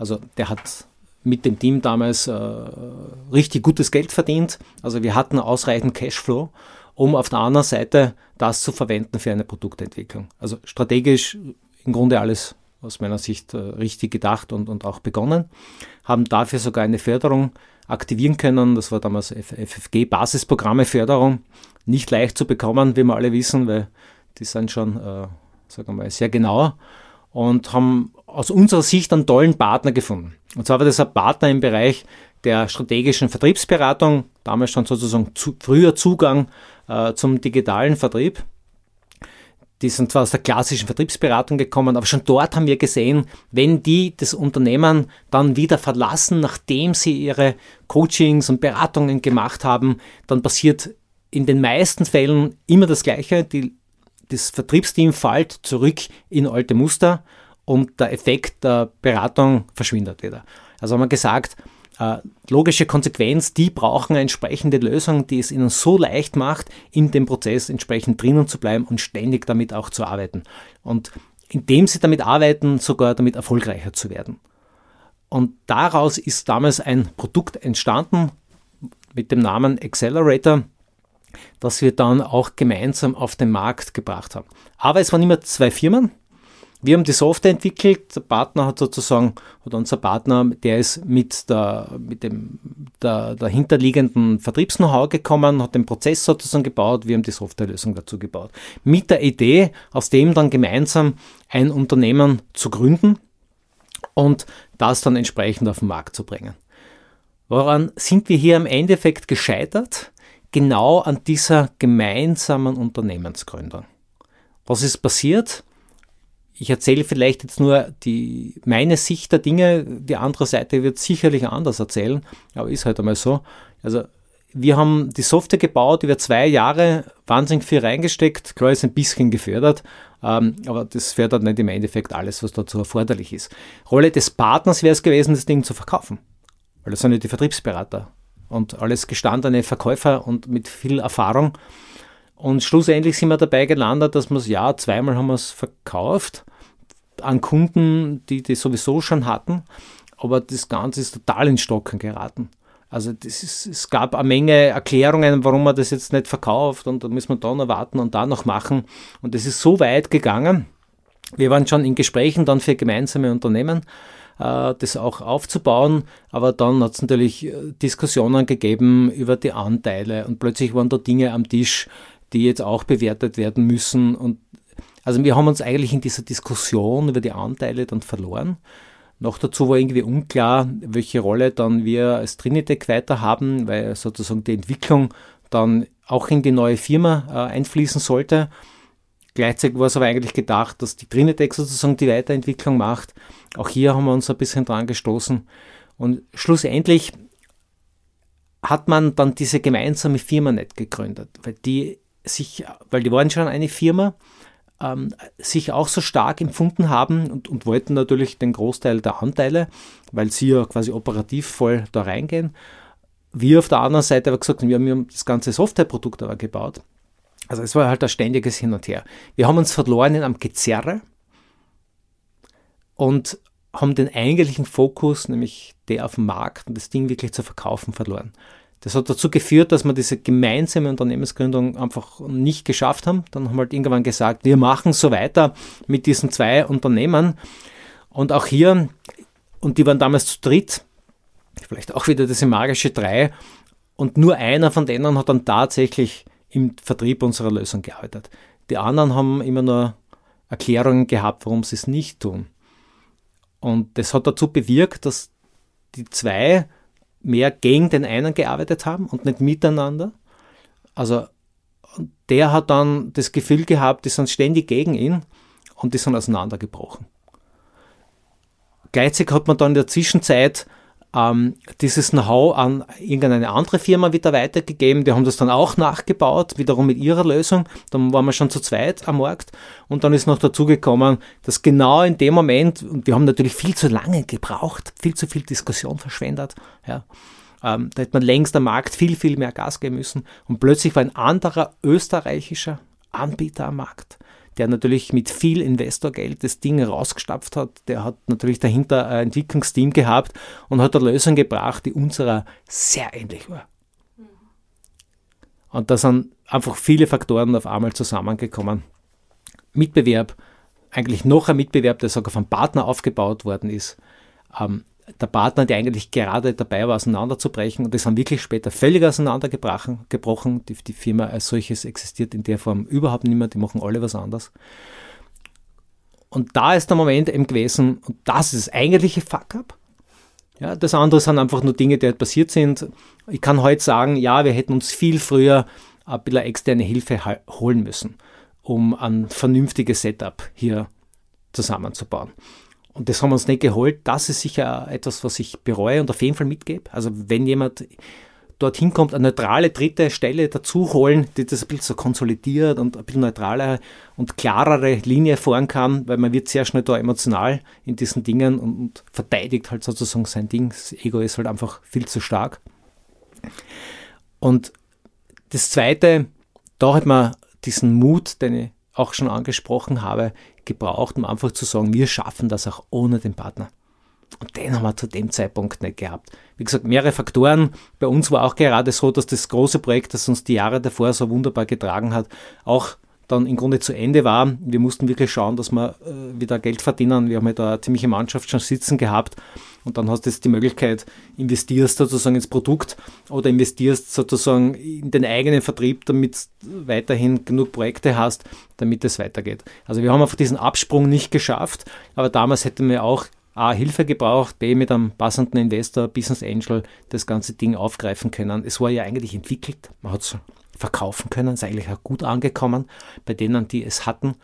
also der hat mit dem Team damals äh, richtig gutes Geld verdient. Also wir hatten ausreichend Cashflow, um auf der anderen Seite das zu verwenden für eine Produktentwicklung. Also strategisch im Grunde alles aus meiner Sicht äh, richtig gedacht und, und auch begonnen. Haben dafür sogar eine Förderung aktivieren können. Das war damals FFG Basisprogramme Förderung. Nicht leicht zu bekommen, wie wir alle wissen, weil die sind schon, äh, sagen wir mal, sehr genau und haben aus unserer Sicht einen tollen Partner gefunden. Und zwar war das ein Partner im Bereich der strategischen Vertriebsberatung, damals schon sozusagen zu, früher Zugang äh, zum digitalen Vertrieb. Die sind zwar aus der klassischen Vertriebsberatung gekommen, aber schon dort haben wir gesehen, wenn die das Unternehmen dann wieder verlassen, nachdem sie ihre Coachings und Beratungen gemacht haben, dann passiert in den meisten Fällen immer das Gleiche. Die das Vertriebsteam fällt zurück in alte Muster und der Effekt der Beratung verschwindet wieder. Also haben wir gesagt, äh, logische Konsequenz, die brauchen eine entsprechende Lösung, die es ihnen so leicht macht, in dem Prozess entsprechend drinnen zu bleiben und ständig damit auch zu arbeiten. Und indem sie damit arbeiten, sogar damit erfolgreicher zu werden. Und daraus ist damals ein Produkt entstanden mit dem Namen Accelerator, das wir dann auch gemeinsam auf den Markt gebracht haben. Aber es waren immer zwei Firmen. Wir haben die Software entwickelt, der Partner hat sozusagen, oder unser Partner, der ist mit der, mit dem, der, dahinterliegenden Vertriebs-Know-how gekommen, hat den Prozess sozusagen gebaut, wir haben die Softwarelösung dazu gebaut. Mit der Idee, aus dem dann gemeinsam ein Unternehmen zu gründen und das dann entsprechend auf den Markt zu bringen. Woran sind wir hier im Endeffekt gescheitert? genau an dieser gemeinsamen Unternehmensgründung. Was ist passiert? Ich erzähle vielleicht jetzt nur die, meine Sicht der Dinge, die andere Seite wird sicherlich anders erzählen, aber ist halt einmal so. Also wir haben die Software gebaut, über zwei Jahre wahnsinnig viel reingesteckt, klar ist ein bisschen gefördert, ähm, aber das fördert nicht im Endeffekt alles, was dazu erforderlich ist. Rolle des Partners wäre es gewesen, das Ding zu verkaufen, weil das sind ja die Vertriebsberater und alles gestandene Verkäufer und mit viel Erfahrung. Und schlussendlich sind wir dabei gelandet, dass wir es, ja, zweimal haben wir es verkauft an Kunden, die das sowieso schon hatten, aber das Ganze ist total in Stocken geraten. Also ist, es gab eine Menge Erklärungen, warum man das jetzt nicht verkauft und da müssen wir da noch warten und da noch machen. Und es ist so weit gegangen. Wir waren schon in Gesprächen dann für gemeinsame Unternehmen, äh, das auch aufzubauen, aber dann hat es natürlich äh, Diskussionen gegeben über die Anteile und plötzlich waren da Dinge am Tisch, die jetzt auch bewertet werden müssen. Und also wir haben uns eigentlich in dieser Diskussion über die Anteile dann verloren. Noch dazu war irgendwie unklar, welche Rolle dann wir als Trinitec weiter haben, weil sozusagen die Entwicklung dann auch in die neue Firma äh, einfließen sollte. Gleichzeitig war es aber eigentlich gedacht, dass die Trinitec sozusagen die Weiterentwicklung macht. Auch hier haben wir uns ein bisschen dran gestoßen. Und schlussendlich hat man dann diese gemeinsame Firma nicht gegründet, weil die sich, weil die waren schon eine Firma, ähm, sich auch so stark empfunden haben und, und wollten natürlich den Großteil der Anteile, weil sie ja quasi operativ voll da reingehen. Wir auf der anderen Seite aber gesagt, wir haben das ganze Softwareprodukt aber gebaut. Also es war halt ein ständiges Hin und Her. Wir haben uns verloren in einem Gezerre und haben den eigentlichen Fokus, nämlich der auf dem Markt und das Ding wirklich zu verkaufen, verloren. Das hat dazu geführt, dass wir diese gemeinsame Unternehmensgründung einfach nicht geschafft haben. Dann haben wir halt irgendwann gesagt, wir machen so weiter mit diesen zwei Unternehmen. Und auch hier, und die waren damals zu dritt, vielleicht auch wieder diese magische drei. Und nur einer von denen hat dann tatsächlich im Vertrieb unserer Lösung gearbeitet. Die anderen haben immer nur Erklärungen gehabt, warum sie es nicht tun. Und das hat dazu bewirkt, dass die zwei mehr gegen den einen gearbeitet haben und nicht miteinander. Also der hat dann das Gefühl gehabt, die sind ständig gegen ihn und die sind auseinandergebrochen. Gleichzeitig hat man dann in der Zwischenzeit ähm, dieses Know-how an irgendeine andere Firma wieder weitergegeben. Die haben das dann auch nachgebaut, wiederum mit ihrer Lösung. Dann waren wir schon zu zweit am Markt. Und dann ist noch dazu gekommen, dass genau in dem Moment, und wir haben natürlich viel zu lange gebraucht, viel zu viel Diskussion verschwendet, ja, ähm, da hätte man längst am Markt viel, viel mehr Gas geben müssen. Und plötzlich war ein anderer österreichischer Anbieter am Markt der natürlich mit viel Investorgeld das Ding rausgestapft hat. Der hat natürlich dahinter ein Entwicklungsteam gehabt und hat eine Lösung gebracht, die unserer sehr ähnlich war. Und da sind einfach viele Faktoren auf einmal zusammengekommen. Mitbewerb, eigentlich noch ein Mitbewerb, der sogar vom Partner aufgebaut worden ist. Ähm, der Partner, der eigentlich gerade dabei war, auseinanderzubrechen. Und das haben wirklich später völlig auseinandergebrochen. Gebrochen. Die, die Firma als solches existiert in der Form überhaupt nicht mehr. Die machen alle was anderes. Und da ist der Moment eben gewesen, und das ist das eigentliche Fuck-up. Ja, das andere sind einfach nur Dinge, die halt passiert sind. Ich kann heute sagen, ja, wir hätten uns viel früher ein bisschen externe Hilfe holen müssen, um ein vernünftiges Setup hier zusammenzubauen. Und das haben wir uns nicht geholt. Das ist sicher etwas, was ich bereue und auf jeden Fall mitgebe. Also wenn jemand dorthin kommt, eine neutrale dritte Stelle dazu holen, die das ein bisschen so konsolidiert und ein bisschen neutraler und klarere Linie fahren kann, weil man wird sehr schnell da emotional in diesen Dingen und, und verteidigt halt sozusagen sein Ding. Das Ego ist halt einfach viel zu stark. Und das Zweite, da hat man diesen Mut, den ich auch schon angesprochen habe, gebraucht, um einfach zu sagen, wir schaffen das auch ohne den Partner. Und den haben wir zu dem Zeitpunkt nicht gehabt. Wie gesagt, mehrere Faktoren. Bei uns war auch gerade so, dass das große Projekt, das uns die Jahre davor so wunderbar getragen hat, auch dann im Grunde zu Ende war. Wir mussten wirklich schauen, dass wir äh, wieder Geld verdienen. Wir haben ja da eine ziemliche Mannschaft schon sitzen gehabt und dann hast du jetzt die Möglichkeit, investierst sozusagen ins Produkt oder investierst sozusagen in den eigenen Vertrieb, damit weiterhin genug Projekte hast, damit es weitergeht. Also wir haben einfach diesen Absprung nicht geschafft, aber damals hätten wir auch A, Hilfe gebraucht, B, mit einem passenden Investor, Business Angel, das ganze Ding aufgreifen können. Es war ja eigentlich entwickelt, man hat es verkaufen können, ist eigentlich auch gut angekommen bei denen, die es hatten.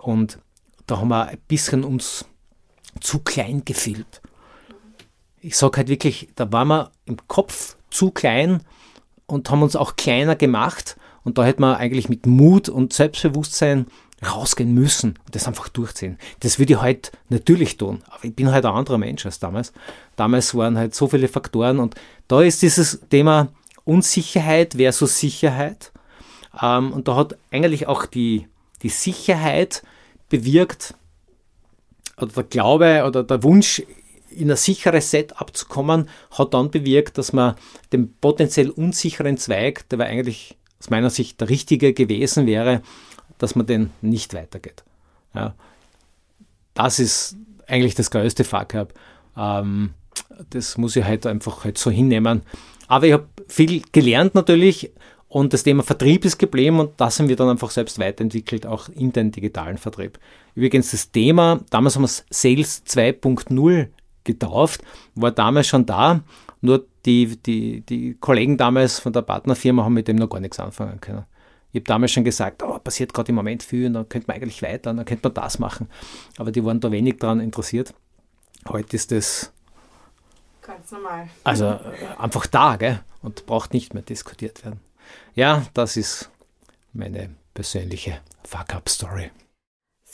Und da haben wir ein bisschen uns zu klein gefühlt ich sage halt wirklich, da waren wir im Kopf zu klein und haben uns auch kleiner gemacht. Und da hätte man eigentlich mit Mut und Selbstbewusstsein rausgehen müssen und das einfach durchziehen. Das würde ich heute natürlich tun, aber ich bin halt ein anderer Mensch als damals. Damals waren halt so viele Faktoren und da ist dieses Thema Unsicherheit versus Sicherheit. Ähm, und da hat eigentlich auch die, die Sicherheit bewirkt, oder der Glaube oder der Wunsch, in ein sicheres Setup zu kommen, hat dann bewirkt, dass man den potenziell unsicheren Zweig, der eigentlich aus meiner Sicht der richtige gewesen wäre, dass man den nicht weitergeht. Ja. Das ist eigentlich das größte Fuck-up. Ähm, das muss ich halt einfach halt so hinnehmen. Aber ich habe viel gelernt natürlich und das Thema Vertrieb ist geblieben und das haben wir dann einfach selbst weiterentwickelt, auch in den digitalen Vertrieb. Übrigens das Thema, damals haben wir es Sales 2.0 getauft, war damals schon da, nur die, die, die Kollegen damals von der Partnerfirma haben mit dem noch gar nichts anfangen können. Ich habe damals schon gesagt, oh, passiert gerade im Moment viel, und dann könnte man eigentlich weiter, dann könnte man das machen. Aber die waren da wenig daran interessiert. Heute ist das Ganz normal. Also äh, einfach da, gell? Und braucht nicht mehr diskutiert werden. Ja, das ist meine persönliche Fuck-Up-Story.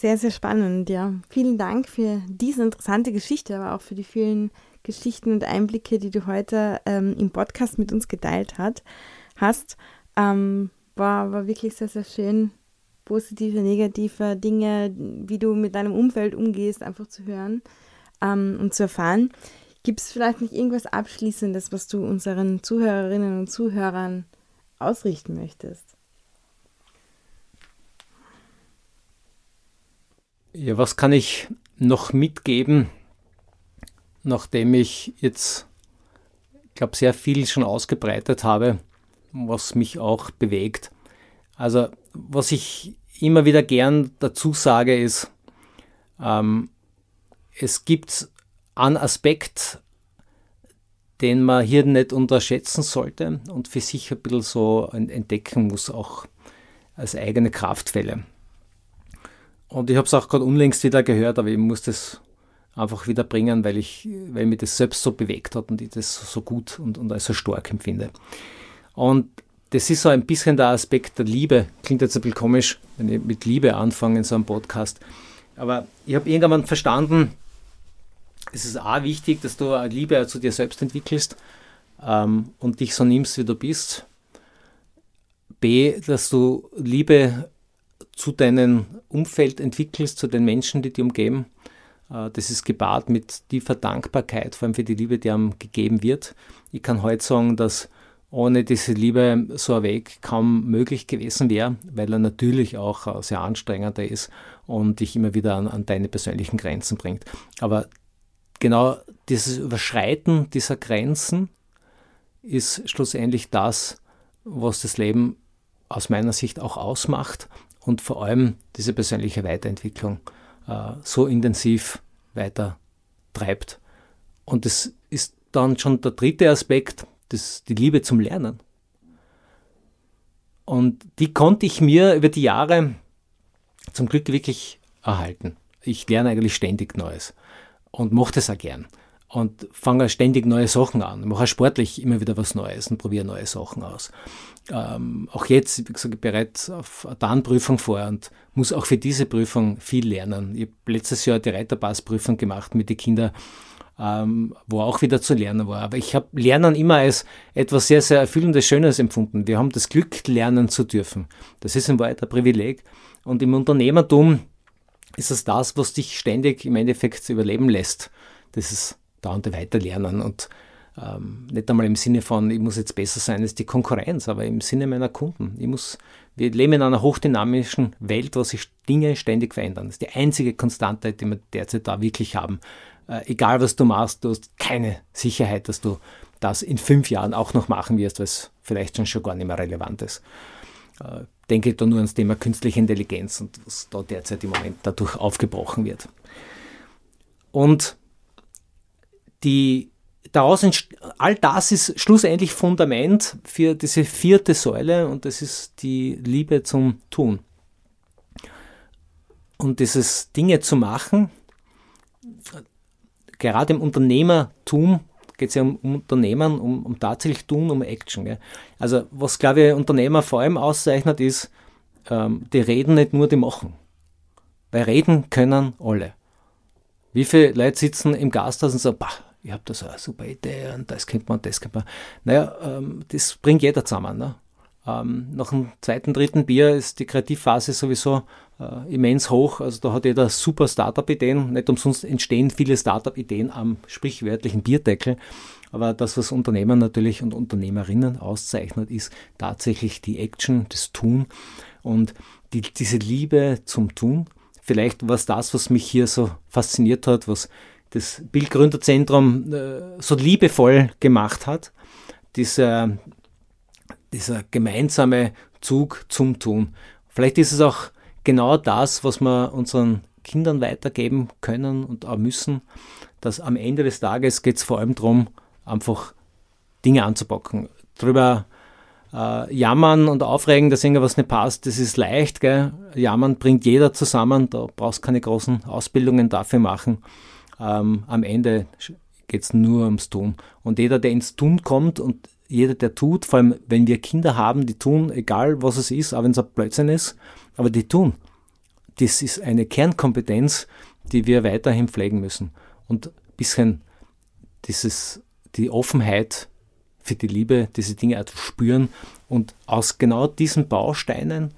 Sehr, sehr spannend, ja. Vielen Dank für diese interessante Geschichte, aber auch für die vielen Geschichten und Einblicke, die du heute ähm, im Podcast mit uns geteilt hat, hast. Ähm, war, war wirklich sehr, sehr schön, positive, negative Dinge, wie du mit deinem Umfeld umgehst, einfach zu hören ähm, und zu erfahren. Gibt es vielleicht nicht irgendwas Abschließendes, was du unseren Zuhörerinnen und Zuhörern ausrichten möchtest? Ja, was kann ich noch mitgeben, nachdem ich jetzt, glaube sehr viel schon ausgebreitet habe, was mich auch bewegt. Also, was ich immer wieder gern dazu sage, ist, ähm, es gibt einen Aspekt, den man hier nicht unterschätzen sollte und für sich ein bisschen so entdecken muss, auch als eigene Kraftfälle. Und ich habe es auch gerade unlängst wieder gehört, aber ich muss das einfach wieder bringen, weil, ich, weil mich das selbst so bewegt hat und ich das so gut und, und so stark empfinde. Und das ist so ein bisschen der Aspekt der Liebe. Klingt jetzt ein bisschen komisch, wenn ich mit Liebe anfange in so einem Podcast. Aber ich habe irgendwann verstanden, es ist A wichtig, dass du Liebe zu dir selbst entwickelst ähm, und dich so nimmst, wie du bist. B, dass du Liebe zu deinem Umfeld entwickelst, zu den Menschen, die dich umgeben. Äh, das ist gepaart mit tiefer Dankbarkeit, vor allem für die Liebe, die einem gegeben wird. Ich kann heute sagen, dass ohne diese Liebe so ein Weg kaum möglich gewesen wäre, weil er natürlich auch äh, sehr anstrengender ist und dich immer wieder an, an deine persönlichen Grenzen bringt. Aber genau dieses Überschreiten dieser Grenzen ist schlussendlich das, was das Leben aus meiner Sicht auch ausmacht und vor allem diese persönliche Weiterentwicklung äh, so intensiv weiter treibt. Und das ist dann schon der dritte Aspekt, das, die Liebe zum Lernen. Und die konnte ich mir über die Jahre zum Glück wirklich erhalten. Ich lerne eigentlich ständig Neues und mache das auch gern. Und fange ständig neue Sachen an. Ich mache sportlich immer wieder was Neues und probiere neue Sachen aus. Ähm, auch jetzt, wie gesagt, bereits auf Tarnprüfung vor und muss auch für diese Prüfung viel lernen. Ich habe letztes Jahr die Reiterpassprüfung gemacht mit den Kindern, ähm, wo auch wieder zu lernen war. Aber ich habe Lernen immer als etwas sehr, sehr erfüllendes, Schönes empfunden. Wir haben das Glück, lernen zu dürfen. Das ist ein weiter Privileg. Und im Unternehmertum ist es das, was dich ständig im Endeffekt überleben lässt. Das ist dauernde Weiterlernen und ähm, nicht einmal im Sinne von, ich muss jetzt besser sein als die Konkurrenz, aber im Sinne meiner Kunden. Ich muss, wir leben in einer hochdynamischen Welt, wo sich Dinge ständig verändern. Das ist die einzige Konstante, die wir derzeit da wirklich haben. Äh, egal was du machst, du hast keine Sicherheit, dass du das in fünf Jahren auch noch machen wirst, es vielleicht schon, schon gar nicht mehr relevant ist. Äh, denke da nur ans Thema künstliche Intelligenz und was da derzeit im Moment dadurch aufgebrochen wird. Und die, daraus all das ist schlussendlich Fundament für diese vierte Säule und das ist die Liebe zum Tun. Und dieses Dinge zu machen, gerade im Unternehmertum geht es ja um, Unternehmen, um, um tatsächlich tun, um Action. Gell? Also was, glaube ich, Unternehmer vor allem auszeichnet, ist, ähm, die reden nicht nur, die machen. Weil reden können alle. Wie viele Leute sitzen im Gasthaus und sagen, bah, ich habe da so eine super Idee und das kennt man, das kennt man. Naja, ähm, das bringt jeder zusammen. Ne? Ähm, nach dem zweiten, dritten Bier ist die Kreativphase sowieso äh, immens hoch. Also da hat jeder super Startup-Ideen. Nicht umsonst entstehen viele Startup-Ideen am sprichwörtlichen Bierdeckel. Aber das, was Unternehmer natürlich und Unternehmerinnen auszeichnet, ist tatsächlich die Action, das Tun und die, diese Liebe zum Tun. Vielleicht war es das, was mich hier so fasziniert hat, was das Bildgründerzentrum äh, so liebevoll gemacht hat. Dieser, dieser gemeinsame Zug zum Tun. Vielleicht ist es auch genau das, was wir unseren Kindern weitergeben können und auch müssen, dass am Ende des Tages geht es vor allem darum, einfach Dinge anzupacken. Drüber äh, jammern und aufregen, dass irgendwas nicht passt, das ist leicht. Gell? Jammern bringt jeder zusammen, da brauchst keine großen Ausbildungen dafür machen. Ähm, am Ende geht es nur ums Tun. Und jeder, der ins Tun kommt und jeder, der tut, vor allem wenn wir Kinder haben, die tun, egal was es ist, auch wenn es ein Blödsinn ist, aber die tun. Das ist eine Kernkompetenz, die wir weiterhin pflegen müssen. Und ein bisschen dieses, die Offenheit für die Liebe, diese Dinge auch zu spüren und aus genau diesen Bausteinen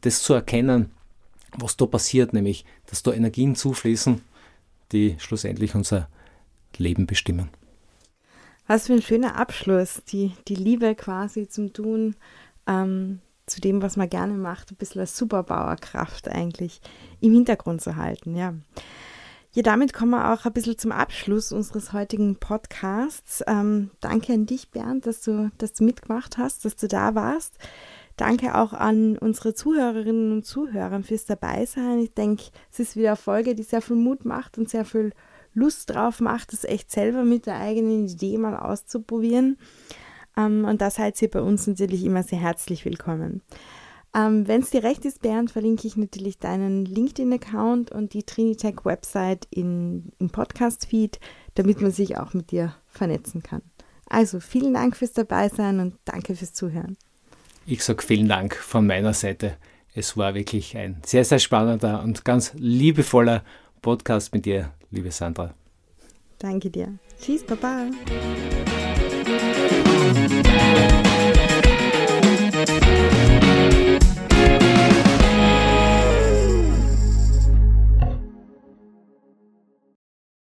das zu erkennen, was da passiert, nämlich, dass da Energien zufließen, die schlussendlich unser Leben bestimmen. Was für ein schöner Abschluss, die, die Liebe quasi zum Tun, ähm, zu dem, was man gerne macht, ein bisschen als Superbauerkraft eigentlich im Hintergrund zu halten, ja. Ja, damit kommen wir auch ein bisschen zum Abschluss unseres heutigen Podcasts. Ähm, danke an dich, Bernd, dass du, dass du mitgemacht hast, dass du da warst. Danke auch an unsere Zuhörerinnen und Zuhörer fürs Dabeisein. Ich denke, es ist wieder eine Folge, die sehr viel Mut macht und sehr viel Lust drauf macht, es echt selber mit der eigenen Idee mal auszuprobieren. Ähm, und da seid ihr bei uns natürlich immer sehr herzlich willkommen. Ähm, Wenn es dir recht ist, Bernd, verlinke ich natürlich deinen LinkedIn-Account und die Trinitech-Website im Podcast-Feed, damit man sich auch mit dir vernetzen kann. Also vielen Dank fürs Dabeisein und danke fürs Zuhören. Ich sage vielen Dank von meiner Seite. Es war wirklich ein sehr, sehr spannender und ganz liebevoller Podcast mit dir, liebe Sandra. Danke dir. Tschüss, Baba.